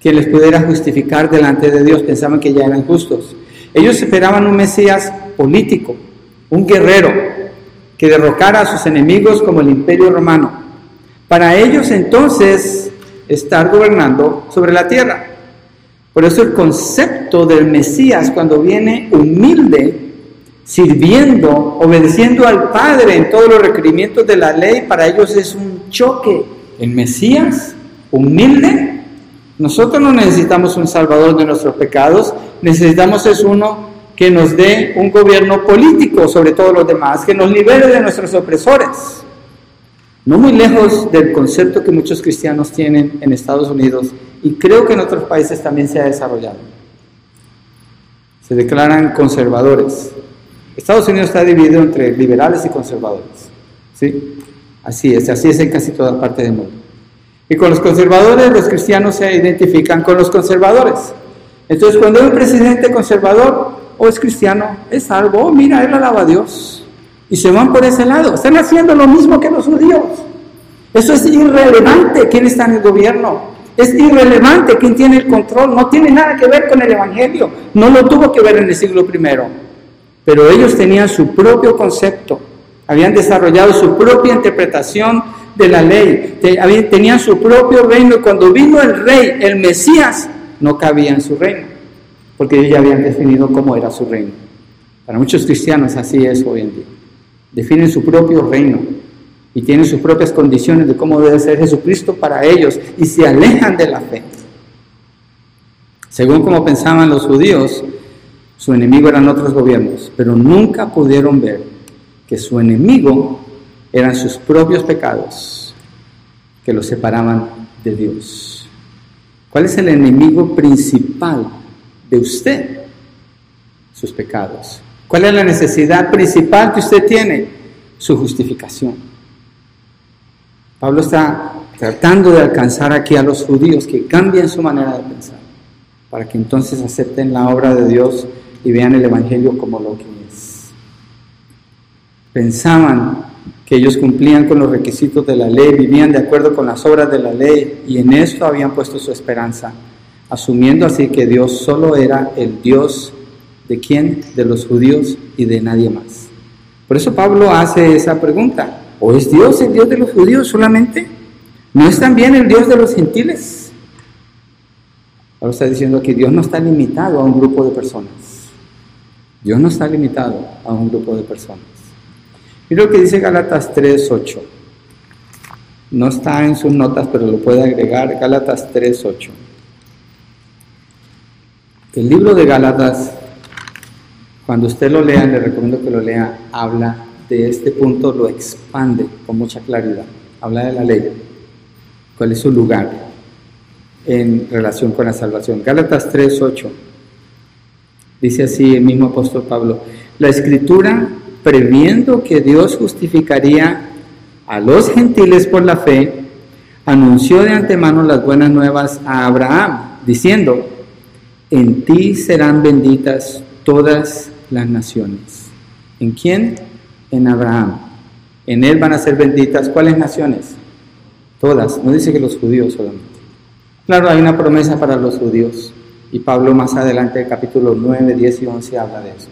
quien les pudiera justificar delante de Dios. Pensaban que ya eran justos. Ellos esperaban un Mesías político, un guerrero, que derrocara a sus enemigos como el imperio romano. Para ellos entonces estar gobernando sobre la tierra. Por eso el concepto del Mesías cuando viene humilde, sirviendo, obedeciendo al Padre en todos los requerimientos de la ley, para ellos es un choque. El Mesías, humilde, nosotros no necesitamos un salvador de nuestros pecados, necesitamos es uno que nos dé un gobierno político sobre todos los demás, que nos libere de nuestros opresores. No muy lejos del concepto que muchos cristianos tienen en Estados Unidos y creo que en otros países también se ha desarrollado. Se declaran conservadores. Estados Unidos está dividido entre liberales y conservadores. ¿Sí? Así es, así es en casi toda parte del mundo. Y con los conservadores, los cristianos se identifican con los conservadores. Entonces, cuando hay un presidente conservador o es cristiano, es salvo, oh, mira, él alaba a Dios. Y se van por ese lado. Están haciendo lo mismo que los judíos. Eso es irrelevante quién está en el gobierno. Es irrelevante quién tiene el control. No tiene nada que ver con el Evangelio. No lo tuvo que ver en el siglo I. Pero ellos tenían su propio concepto. Habían desarrollado su propia interpretación de la ley. Tenían su propio reino. Y cuando vino el rey, el Mesías, no cabía en su reino. Porque ellos ya habían definido cómo era su reino. Para muchos cristianos así es hoy en día. Definen su propio reino y tienen sus propias condiciones de cómo debe ser Jesucristo para ellos y se alejan de la fe. Según como pensaban los judíos, su enemigo eran otros gobiernos, pero nunca pudieron ver que su enemigo eran sus propios pecados que los separaban de Dios. ¿Cuál es el enemigo principal de usted? Sus pecados. ¿Cuál es la necesidad principal que usted tiene? Su justificación. Pablo está tratando de alcanzar aquí a los judíos que cambien su manera de pensar, para que entonces acepten la obra de Dios y vean el Evangelio como lo que. Pensaban que ellos cumplían con los requisitos de la ley, vivían de acuerdo con las obras de la ley y en esto habían puesto su esperanza, asumiendo así que Dios solo era el Dios ¿De quién? De los judíos y de nadie más. Por eso Pablo hace esa pregunta. ¿O es Dios el Dios de los judíos solamente? ¿No es también el Dios de los gentiles? Pablo está diciendo que Dios no está limitado a un grupo de personas. Dios no está limitado a un grupo de personas. Mira lo que dice Gálatas 3.8. No está en sus notas, pero lo puede agregar. Gálatas 3.8. El libro de Gálatas cuando usted lo lea, le recomiendo que lo lea, habla de este punto, lo expande con mucha claridad. Habla de la ley, cuál es su lugar en relación con la salvación. Gálatas 3:8 dice así el mismo apóstol Pablo, la escritura previendo que Dios justificaría a los gentiles por la fe, anunció de antemano las buenas nuevas a Abraham, diciendo, en ti serán benditas todas las naciones. ¿En quién? En Abraham. En él van a ser benditas. ¿Cuáles naciones? Todas. No dice que los judíos solamente. Claro, hay una promesa para los judíos. Y Pablo más adelante, capítulo 9, 10 y 11, habla de eso.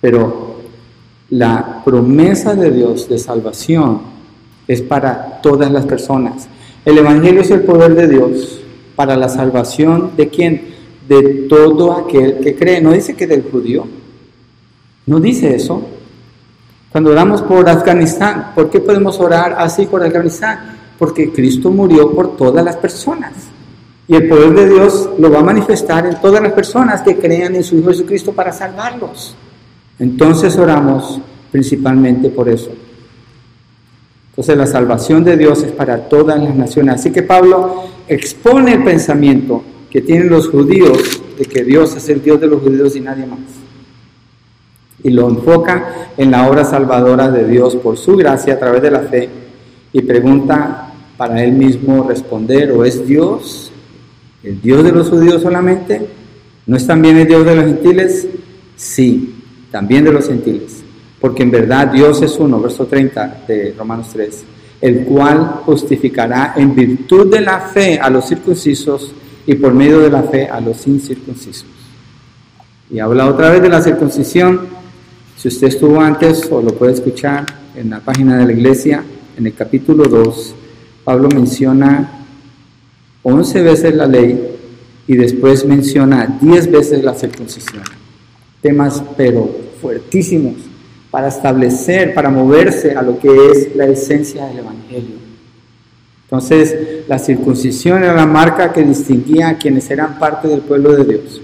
Pero la promesa de Dios de salvación es para todas las personas. El Evangelio es el poder de Dios para la salvación de quién? de todo aquel que cree. No dice que del judío. No dice eso. Cuando oramos por Afganistán, ¿por qué podemos orar así por Afganistán? Porque Cristo murió por todas las personas. Y el poder de Dios lo va a manifestar en todas las personas que crean en su Hijo Jesucristo para salvarlos. Entonces oramos principalmente por eso. Entonces la salvación de Dios es para todas las naciones. Así que Pablo expone el pensamiento que tienen los judíos de que Dios es el Dios de los judíos y nadie más. Y lo enfoca en la obra salvadora de Dios por su gracia a través de la fe y pregunta para él mismo responder, ¿o es Dios el Dios de los judíos solamente? ¿No es también el Dios de los gentiles? Sí, también de los gentiles. Porque en verdad Dios es uno, verso 30 de Romanos 3, el cual justificará en virtud de la fe a los circuncisos y por medio de la fe a los incircuncisos. Y habla otra vez de la circuncisión. Si usted estuvo antes o lo puede escuchar en la página de la iglesia, en el capítulo 2, Pablo menciona 11 veces la ley y después menciona 10 veces la circuncisión. Temas pero fuertísimos para establecer, para moverse a lo que es la esencia del Evangelio. Entonces, la circuncisión era la marca que distinguía a quienes eran parte del pueblo de Dios,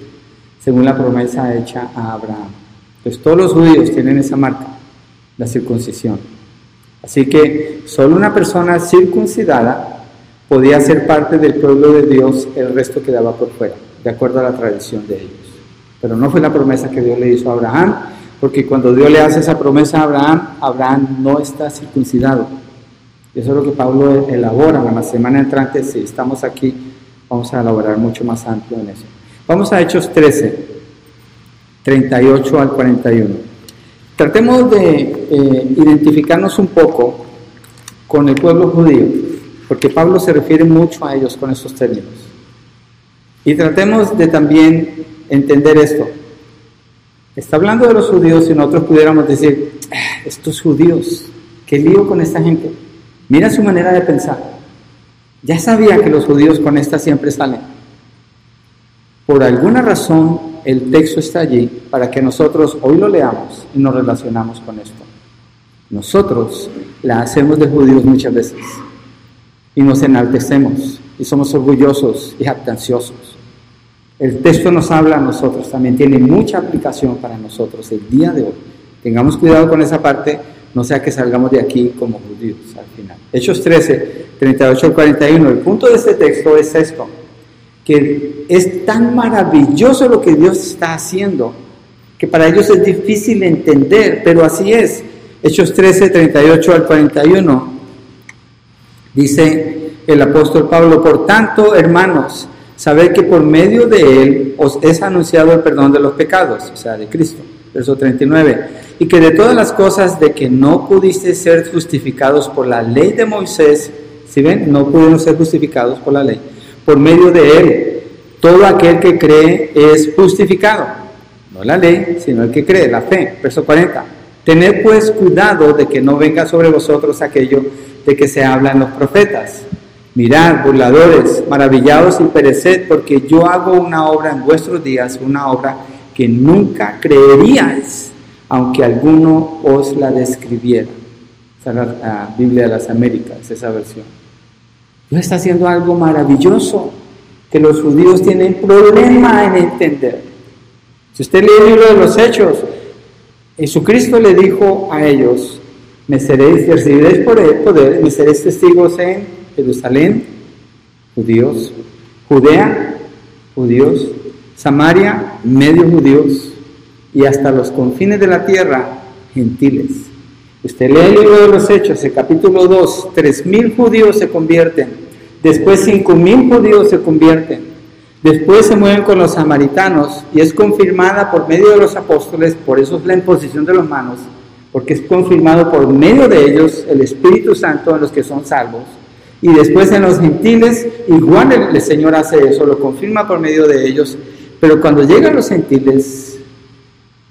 según la promesa hecha a Abraham. Entonces, todos los judíos tienen esa marca, la circuncisión. Así que solo una persona circuncidada podía ser parte del pueblo de Dios, el resto quedaba por fuera, de acuerdo a la tradición de ellos. Pero no fue la promesa que Dios le hizo a Abraham, porque cuando Dios le hace esa promesa a Abraham, Abraham no está circuncidado. Eso es lo que Pablo elabora la semana entrante. Si estamos aquí, vamos a elaborar mucho más amplio en eso. Vamos a Hechos 13, 38 al 41. Tratemos de eh, identificarnos un poco con el pueblo judío, porque Pablo se refiere mucho a ellos con estos términos. Y tratemos de también entender esto. Está hablando de los judíos y nosotros pudiéramos decir, ah, estos judíos, qué lío con esta gente. Mira su manera de pensar. Ya sabía que los judíos con esta siempre salen. Por alguna razón el texto está allí para que nosotros hoy lo leamos y nos relacionamos con esto. Nosotros la hacemos de judíos muchas veces y nos enaltecemos y somos orgullosos y jactanciosos. El texto nos habla a nosotros, también tiene mucha aplicación para nosotros el día de hoy. Tengamos cuidado con esa parte no sea que salgamos de aquí como judíos al final. Hechos 13, 38 al 41. El punto de este texto es esto, que es tan maravilloso lo que Dios está haciendo, que para ellos es difícil entender, pero así es. Hechos 13, 38 al 41. Dice el apóstol Pablo, por tanto, hermanos, sabed que por medio de él os es anunciado el perdón de los pecados, o sea, de Cristo. Verso 39 y que de todas las cosas de que no pudiste ser justificados por la ley de Moisés, si ven, no pudieron ser justificados por la ley, por medio de él, todo aquel que cree es justificado, no la ley, sino el que cree, la fe. Verso 40. Tened pues cuidado de que no venga sobre vosotros aquello de que se habla en los profetas. Mirad, burladores, maravillados y pereced, porque yo hago una obra en vuestros días, una obra que nunca creeríais aunque alguno os la describiera. Esa es la, Biblia de las Américas, esa versión. Dios está haciendo algo maravilloso que los judíos tienen problema en entender. Si usted lee el libro de los Hechos, Jesucristo le dijo a ellos, me seréis, recibiréis por poder, me seréis testigos en Jerusalén, judíos, Judea, judíos, Samaria, medio judíos, y hasta los confines de la tierra gentiles. Usted lee el libro de los Hechos, el capítulo 2, tres mil judíos se convierten, después cinco mil judíos se convierten, después se mueven con los samaritanos y es confirmada por medio de los apóstoles, por eso es la imposición de las manos, porque es confirmado por medio de ellos el Espíritu Santo en los que son salvos. Y después en los gentiles, igual el, Señor hace eso, lo confirma por medio de ellos. Pero cuando llegan los gentiles,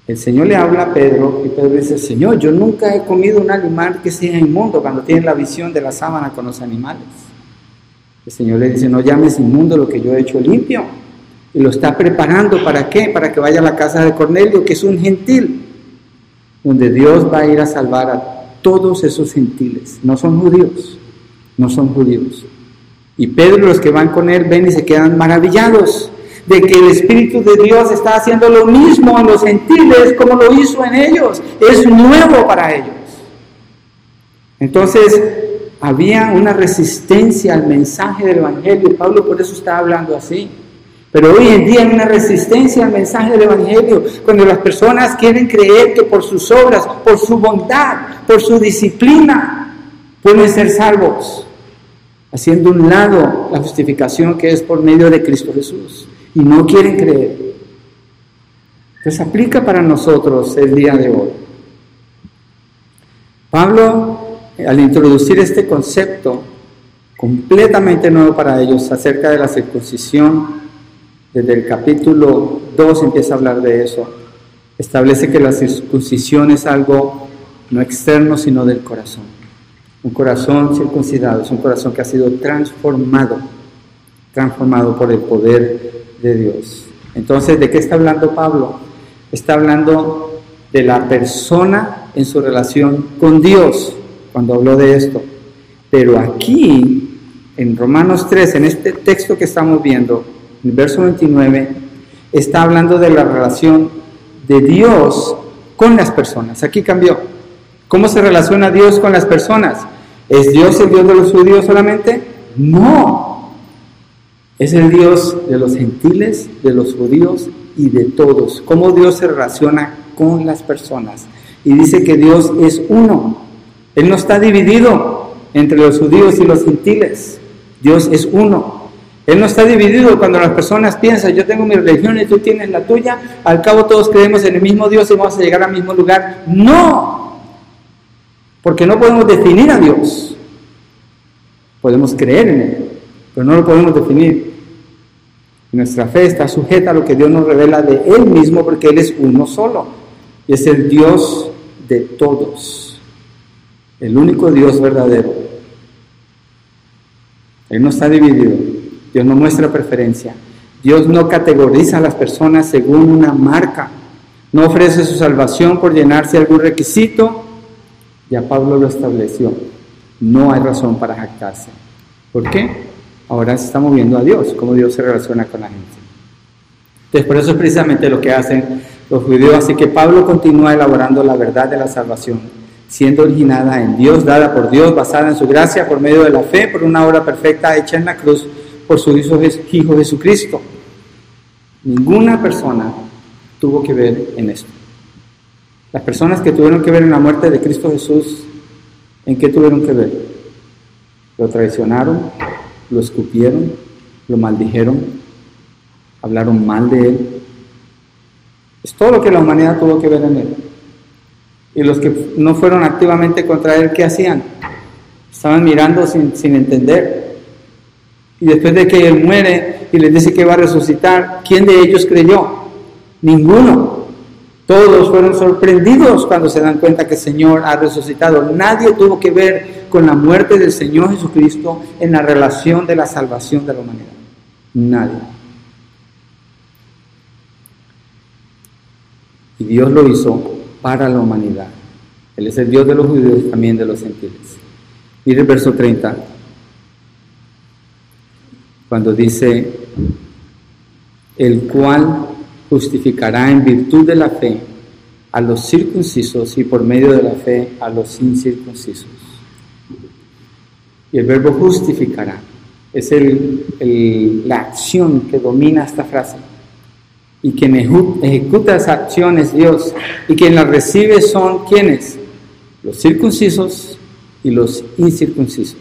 el Señor le habla a Pedro y Pedro dice, Señor, yo nunca he comido un animal que sea inmundo cuando tiene la visión de la sábana con los animales. El Señor le dice, no llames inmundo lo que yo he hecho limpio. Y lo está preparando para qué? Para que vaya a la casa de Cornelio, que es un gentil, donde Dios va a ir a salvar a todos esos gentiles. No son judíos, no son judíos. Y Pedro y los que van con él ven y se quedan maravillados de que el Espíritu de Dios está haciendo lo mismo en los gentiles como lo hizo en ellos. Es nuevo para ellos. Entonces, había una resistencia al mensaje del Evangelio. Pablo por eso está hablando así. Pero hoy en día hay una resistencia al mensaje del Evangelio, cuando las personas quieren creer que por sus obras, por su bondad, por su disciplina, pueden ser salvos, haciendo un lado la justificación que es por medio de Cristo Jesús. Y no quieren creer. Entonces aplica para nosotros el día de hoy. Pablo, al introducir este concepto completamente nuevo para ellos acerca de la circuncisión, desde el capítulo 2 empieza a hablar de eso. Establece que la circuncisión es algo no externo, sino del corazón. Un corazón circuncidado es un corazón que ha sido transformado, transformado por el poder de Dios. Entonces, ¿de qué está hablando Pablo? Está hablando de la persona en su relación con Dios, cuando habló de esto. Pero aquí, en Romanos 3, en este texto que estamos viendo, el verso 29 está hablando de la relación de Dios con las personas. Aquí cambió. ¿Cómo se relaciona Dios con las personas? ¿Es Dios el Dios de los judíos solamente? No. Es el Dios de los gentiles, de los judíos y de todos. ¿Cómo Dios se relaciona con las personas? Y dice que Dios es uno. Él no está dividido entre los judíos y los gentiles. Dios es uno. Él no está dividido cuando las personas piensan, yo tengo mi religión y tú tienes la tuya, al cabo todos creemos en el mismo Dios y vamos a llegar al mismo lugar. No, porque no podemos definir a Dios. Podemos creer en Él, pero no lo podemos definir. Nuestra fe está sujeta a lo que Dios nos revela de Él mismo porque Él es uno solo. Y es el Dios de todos. El único Dios verdadero. Él no está dividido. Dios no muestra preferencia. Dios no categoriza a las personas según una marca. No ofrece su salvación por llenarse algún requisito. Ya Pablo lo estableció. No hay razón para jactarse. ¿Por qué? Ahora se está moviendo a Dios, cómo Dios se relaciona con la gente. Entonces, por eso es precisamente lo que hacen los judíos. Así que Pablo continúa elaborando la verdad de la salvación, siendo originada en Dios, dada por Dios, basada en su gracia, por medio de la fe, por una obra perfecta hecha en la cruz por su Hijo Jesucristo. Ninguna persona tuvo que ver en esto. Las personas que tuvieron que ver en la muerte de Cristo Jesús, ¿en qué tuvieron que ver? Lo traicionaron, lo escupieron, lo maldijeron, hablaron mal de Él. Es todo lo que la humanidad tuvo que ver en Él. Y los que no fueron activamente contra Él, ¿qué hacían? Estaban mirando sin, sin entender. Y después de que Él muere y les dice que va a resucitar, ¿quién de ellos creyó? Ninguno. Todos fueron sorprendidos cuando se dan cuenta que el Señor ha resucitado. Nadie tuvo que ver con la muerte del Señor Jesucristo en la relación de la salvación de la humanidad. Nadie. Y Dios lo hizo para la humanidad. Él es el Dios de los judíos y también de los gentiles. Mire el verso 30 cuando dice, el cual justificará en virtud de la fe a los circuncisos y por medio de la fe a los incircuncisos. Y el verbo justificará es la acción que domina esta frase. Y quien ejecuta esa acción es Dios. Y quien la recibe son quienes? Los circuncisos y los incircuncisos.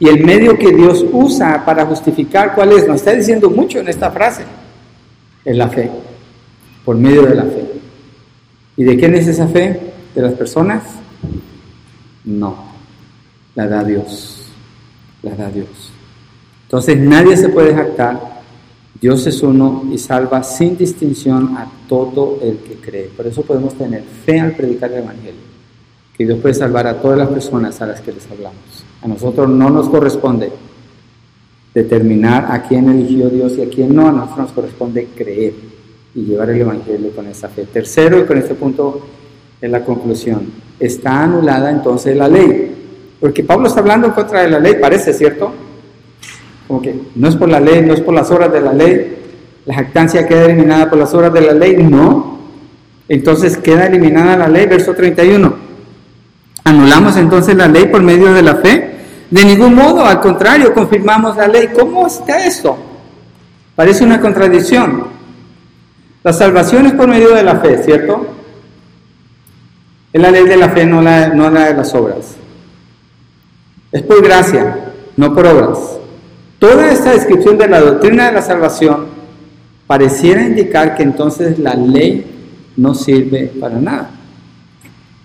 Y el medio que Dios usa para justificar cuál es, nos está diciendo mucho en esta frase, es la fe, por medio de la fe. ¿Y de quién es esa fe? ¿De las personas? No, la da Dios, la da Dios. Entonces nadie se puede jactar, Dios es uno y salva sin distinción a todo el que cree. Por eso podemos tener fe al predicar el Evangelio, que Dios puede salvar a todas las personas a las que les hablamos. A nosotros no nos corresponde determinar a quién eligió Dios y a quién no, a nosotros nos corresponde creer y llevar el Evangelio con esa fe. Tercero, y con este punto es la conclusión, está anulada entonces la ley, porque Pablo está hablando en contra de la ley, parece, ¿cierto? Como que no es por la ley, no es por las horas de la ley, la jactancia queda eliminada por las horas de la ley, no. Entonces queda eliminada la ley, verso 31. ¿Anulamos entonces la ley por medio de la fe? De ningún modo, al contrario, confirmamos la ley. ¿Cómo está esto? Parece una contradicción. La salvación es por medio de la fe, ¿cierto? Es la ley de la fe, no la, no la de las obras. Es por gracia, no por obras. Toda esta descripción de la doctrina de la salvación pareciera indicar que entonces la ley no sirve para nada.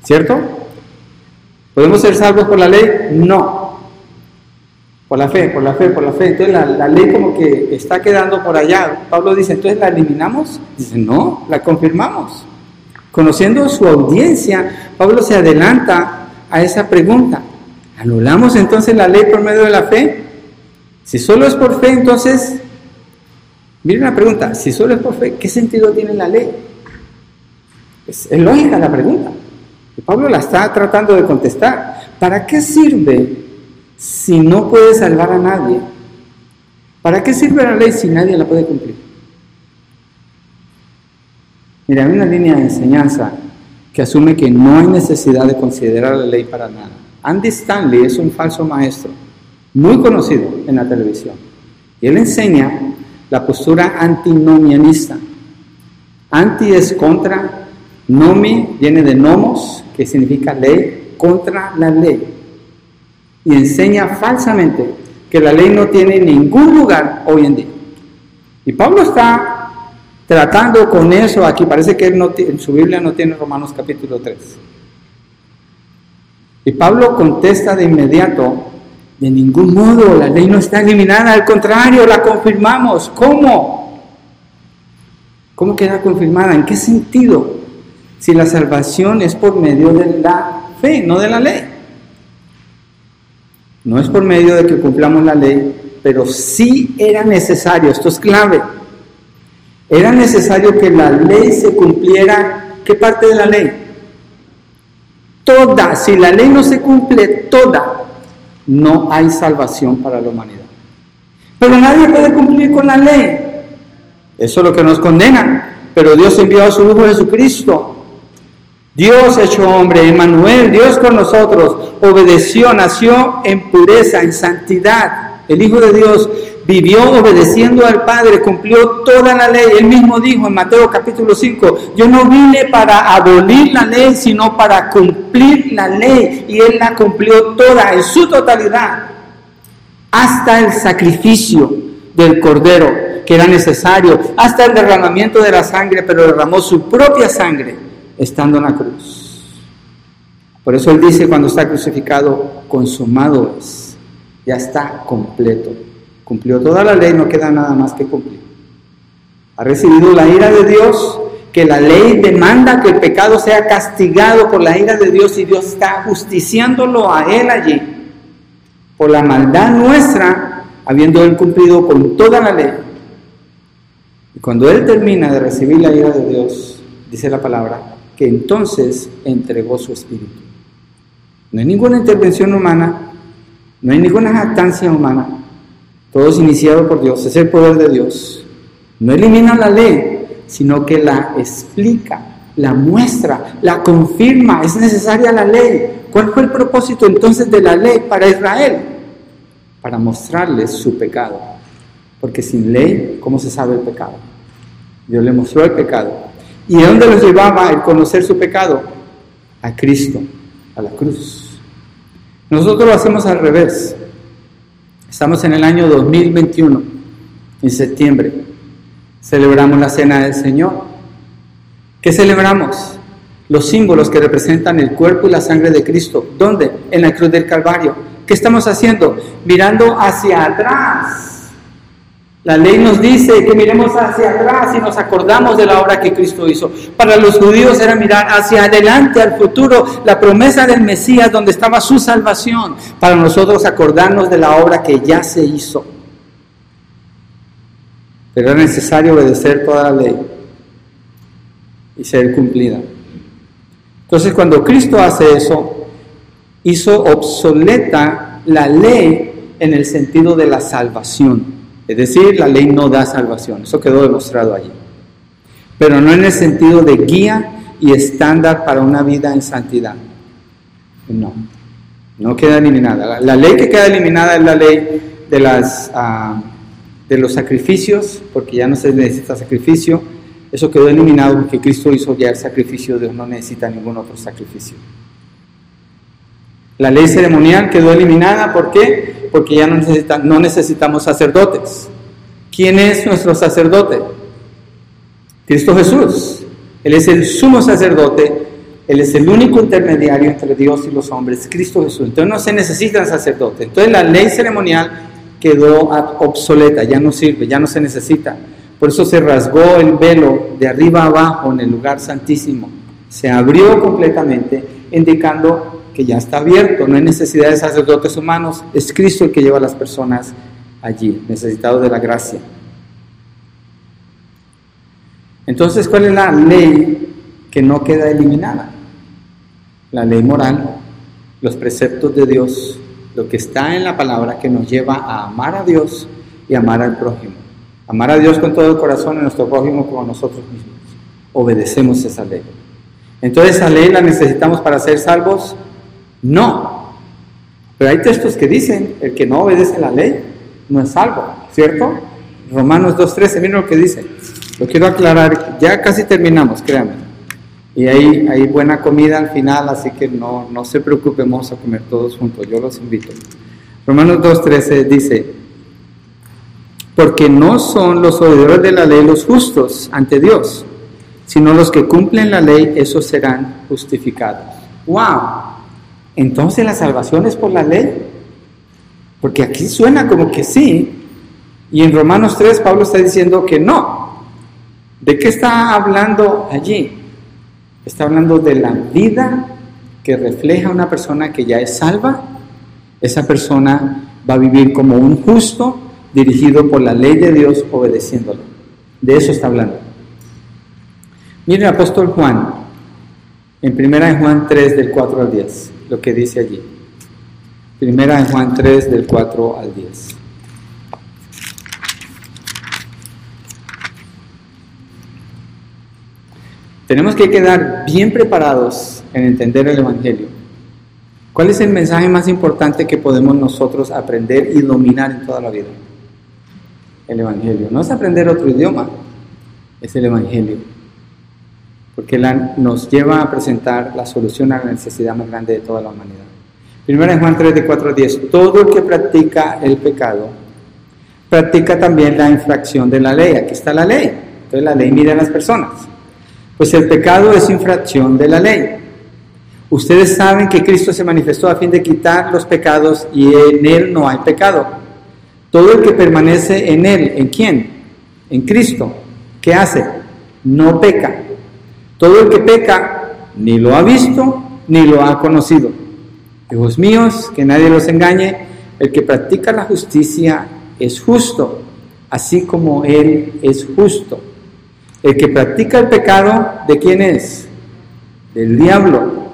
¿Cierto? ¿Podemos ser salvos por la ley? No. Por la fe, por la fe, por la fe. Entonces la, la, ley como que está quedando por allá. Pablo dice, entonces la eliminamos. Dice, no, la confirmamos. Conociendo su audiencia, Pablo se adelanta a esa pregunta. ¿Anulamos entonces la ley por medio de la fe? Si solo es por fe, entonces, miren la pregunta, si solo es por fe, ¿qué sentido tiene la ley? Es, lógica la pregunta. Pablo la está tratando de contestar. ¿Para qué sirve si no puede salvar a nadie? ¿Para qué sirve la ley si nadie la puede cumplir? Mira, hay una línea de enseñanza que asume que no hay necesidad de considerar la ley para nada. Andy Stanley es un falso maestro, muy conocido en la televisión. Y él enseña la postura antinomianista. Anti es contra, nomi viene de nomos, que significa ley, contra la ley. Y enseña falsamente que la ley no tiene ningún lugar hoy en día. Y Pablo está tratando con eso aquí. Parece que él no, en su Biblia no tiene Romanos capítulo 3. Y Pablo contesta de inmediato, de ningún modo, la ley no está eliminada, al contrario, la confirmamos. ¿Cómo? ¿Cómo queda confirmada? ¿En qué sentido? Si la salvación es por medio de la fe, no de la ley. No es por medio de que cumplamos la ley, pero sí era necesario, esto es clave, era necesario que la ley se cumpliera. ¿Qué parte de la ley? Toda. Si la ley no se cumple toda, no hay salvación para la humanidad. Pero nadie puede cumplir con la ley. Eso es lo que nos condena. Pero Dios envió a su Hijo Jesucristo. Dios hecho hombre, Emmanuel, Dios con nosotros, obedeció, nació en pureza, en santidad. El Hijo de Dios vivió obedeciendo al Padre, cumplió toda la ley. Él mismo dijo en Mateo capítulo 5, yo no vine para abolir la ley, sino para cumplir la ley. Y Él la cumplió toda en su totalidad, hasta el sacrificio del Cordero que era necesario, hasta el derramamiento de la sangre, pero derramó su propia sangre estando en la cruz. Por eso Él dice cuando está crucificado, consumado es, ya está completo. Cumplió toda la ley, no queda nada más que cumplir. Ha recibido la ira de Dios, que la ley demanda que el pecado sea castigado por la ira de Dios y Dios está justiciándolo a él allí por la maldad nuestra, habiendo él cumplido con toda la ley. Y cuando él termina de recibir la ira de Dios, dice la palabra, que entonces entregó su espíritu. No hay ninguna intervención humana, no hay ninguna jactancia humana, todo es iniciado por Dios, es el poder de Dios. No elimina la ley, sino que la explica, la muestra, la confirma. Es necesaria la ley. ¿Cuál fue el propósito entonces de la ley para Israel? Para mostrarles su pecado. Porque sin ley, ¿cómo se sabe el pecado? Dios le mostró el pecado. ¿Y a dónde los llevaba el conocer su pecado? A Cristo, a la cruz. Nosotros lo hacemos al revés. Estamos en el año 2021, en septiembre. Celebramos la Cena del Señor. ¿Qué celebramos? Los símbolos que representan el cuerpo y la sangre de Cristo. ¿Dónde? En la cruz del Calvario. ¿Qué estamos haciendo? Mirando hacia atrás la ley nos dice que miremos hacia atrás y nos acordamos de la obra que Cristo hizo. Para los judíos era mirar hacia adelante, al futuro, la promesa del Mesías donde estaba su salvación. Para nosotros acordarnos de la obra que ya se hizo. Pero era necesario obedecer toda la ley y ser cumplida. Entonces cuando Cristo hace eso, hizo obsoleta la ley en el sentido de la salvación. Es decir, la ley no da salvación, eso quedó demostrado allí. Pero no en el sentido de guía y estándar para una vida en santidad. No. No queda eliminada. La, ley que queda eliminada es la ley de, ah, de los sacrificios, porque ya no se necesita sacrificio. Eso quedó eliminado porque Cristo hizo ya el sacrificio, Dios no necesita ningún otro sacrificio. La ley ceremonial quedó eliminada, ¿por qué? Porque ya no, necesita, no necesitamos sacerdotes. ¿Quién es nuestro sacerdote? Cristo Jesús. Él es el sumo sacerdote, Él es el único intermediario entre Dios y los hombres, Cristo Jesús. Entonces no se necesita sacerdote. Entonces la ley ceremonial quedó obsoleta, ya no sirve, ya no se necesita. Por eso se rasgó el velo de arriba abajo en el lugar santísimo. Se abrió completamente, indicando que ya está abierto, no hay necesidad de sacerdotes humanos, es Cristo el que lleva a las personas allí, necesitados de la gracia. Entonces, ¿cuál es la ley que no queda eliminada? La ley moral, los preceptos de Dios, lo que está en la palabra que nos lleva a amar a Dios y amar al prójimo. Amar a Dios con todo el corazón y nuestro prójimo como nosotros mismos. Obedecemos esa ley. Entonces, ¿esa ley la necesitamos para ser salvos? No. Pero hay textos que dicen, el que no obedece la ley no es salvo, ¿cierto? Romanos 2.13, miren lo que dice. Lo quiero aclarar, ya casi terminamos, créanme. Y hay, hay buena comida al final, así que no, no se preocupen, vamos a comer todos juntos, yo los invito. Romanos 2.13 dice, porque no son los oidores de la ley los justos ante Dios, sino los que cumplen la ley, esos serán justificados. ¡Wow! Entonces la salvación es por la ley. Porque aquí suena como que sí, y en Romanos 3 Pablo está diciendo que no. ¿De qué está hablando allí? Está hablando de la vida que refleja una persona que ya es salva. Esa persona va a vivir como un justo, dirigido por la ley de Dios, obedeciéndolo. De eso está hablando. Mire el apóstol Juan, en primera de Juan 3, del 4 al 10, lo que dice allí. Primera de Juan 3, del 4 al 10. Tenemos que quedar bien preparados en entender el Evangelio. ¿Cuál es el mensaje más importante que podemos nosotros aprender y dominar en toda la vida? El Evangelio. No es aprender otro idioma, es el Evangelio. Porque nos lleva a presentar la solución a la necesidad más grande de toda la humanidad. Primero en Juan 3, de 4 a 10. Todo el que practica el pecado, practica también la infracción de la ley. Aquí está la ley. Entonces la ley mide a las personas. Pues el pecado es infracción de la ley. Ustedes saben que Cristo se manifestó a fin de quitar los pecados y en Él no hay pecado. Todo el que permanece en Él, ¿en quién? En Cristo. ¿Qué hace? No peca. Todo el que peca ni lo ha visto ni lo ha conocido. Hijos míos, que nadie los engañe, el que practica la justicia es justo, así como Él es justo. El que practica el pecado, ¿de quién es? Del diablo.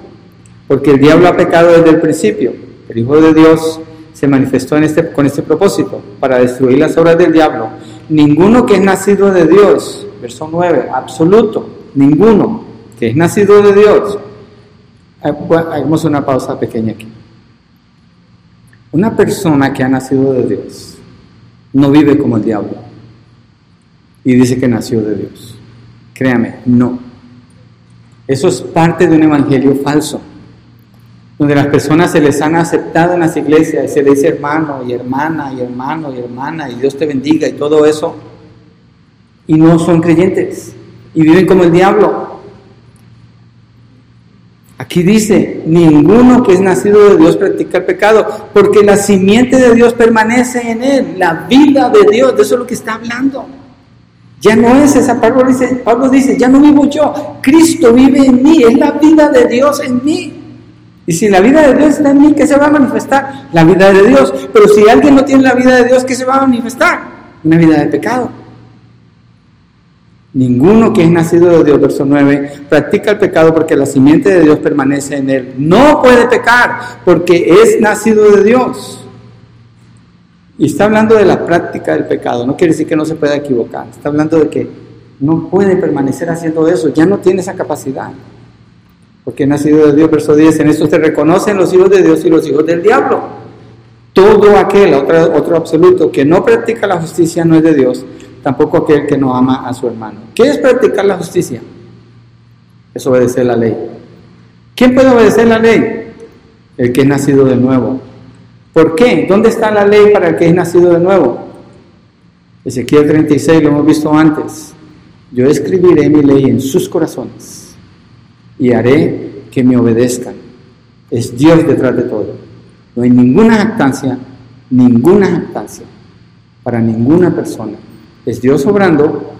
Porque el diablo ha pecado desde el principio. El Hijo de Dios se manifestó en este, con este propósito, para destruir las obras del diablo. Ninguno que es nacido de Dios, verso 9, absoluto, ninguno que es nacido de Dios. Ah, hagamos una pausa pequeña aquí. Una persona que ha nacido de Dios no vive como el diablo y dice que nació de Dios. Créame, no. Eso es parte de un evangelio falso, donde las personas se les han aceptado en las iglesias y se les dice hermano y hermana y hermano y hermana y Dios te bendiga y todo eso, y no son creyentes y viven como el diablo. Aquí dice, ninguno que es nacido de Dios practica el pecado, porque la simiente de Dios permanece en él, la vida de Dios, de eso es lo que está hablando. Ya no es esa, Pablo dice, Pablo dice, ya no vivo yo, Cristo vive en mí, es la vida de Dios en mí. Y si la vida de Dios está en mí, ¿qué se va a manifestar? La vida de Dios. Pero si alguien no tiene la vida de Dios, ¿qué se va a manifestar? Una vida de pecado. Ninguno que es nacido de Dios, verso 9, practica el pecado porque la simiente de Dios permanece en él. No puede pecar porque es nacido de Dios. Y está hablando de la práctica del pecado, no quiere decir que no se pueda equivocar, está hablando de que no puede permanecer haciendo eso, ya no tiene esa capacidad. porque he nacido de Dios, verso 10, en esto se reconocen los hijos de Dios y los hijos del diablo. Todo aquel, otro absoluto, que no practica la justicia no es de Dios, tampoco aquel que no ama a su hermano. ¿Qué es practicar la justicia? Es obedecer la ley. ¿Quién puede obedecer la ley? El que es nacido de nuevo. ¿Por qué? ¿Dónde está la ley para el que es nacido de nuevo? Ezequiel 36 lo hemos visto antes. Yo escribiré mi ley en sus corazones y haré que me obedezcan. Es Dios detrás de todo. No hay ninguna jactancia, ninguna jactancia para ninguna persona. Es Dios obrando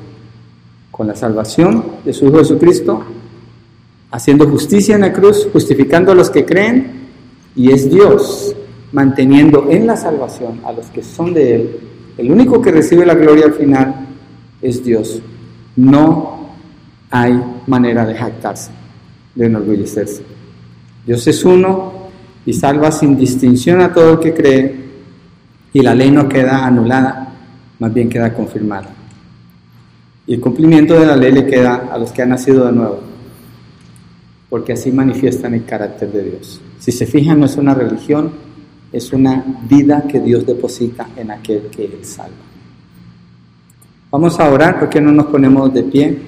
con la salvación de su Hijo Jesucristo, haciendo justicia en la cruz, justificando a los que creen, y es Dios manteniendo en la salvación a los que son de Él. El único que recibe la gloria al final es Dios. No hay manera de jactarse, de enorgullecerse. Dios es uno y salva sin distinción a todo el que cree y la ley no queda anulada, más bien queda confirmada. Y el cumplimiento de la ley le queda a los que han nacido de nuevo, porque así manifiestan el carácter de Dios. Si se fijan, no es una religión, es una vida que Dios deposita en aquel que Él salva. Vamos a orar, porque no nos ponemos de pie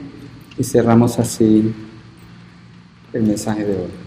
y cerramos así el mensaje de hoy.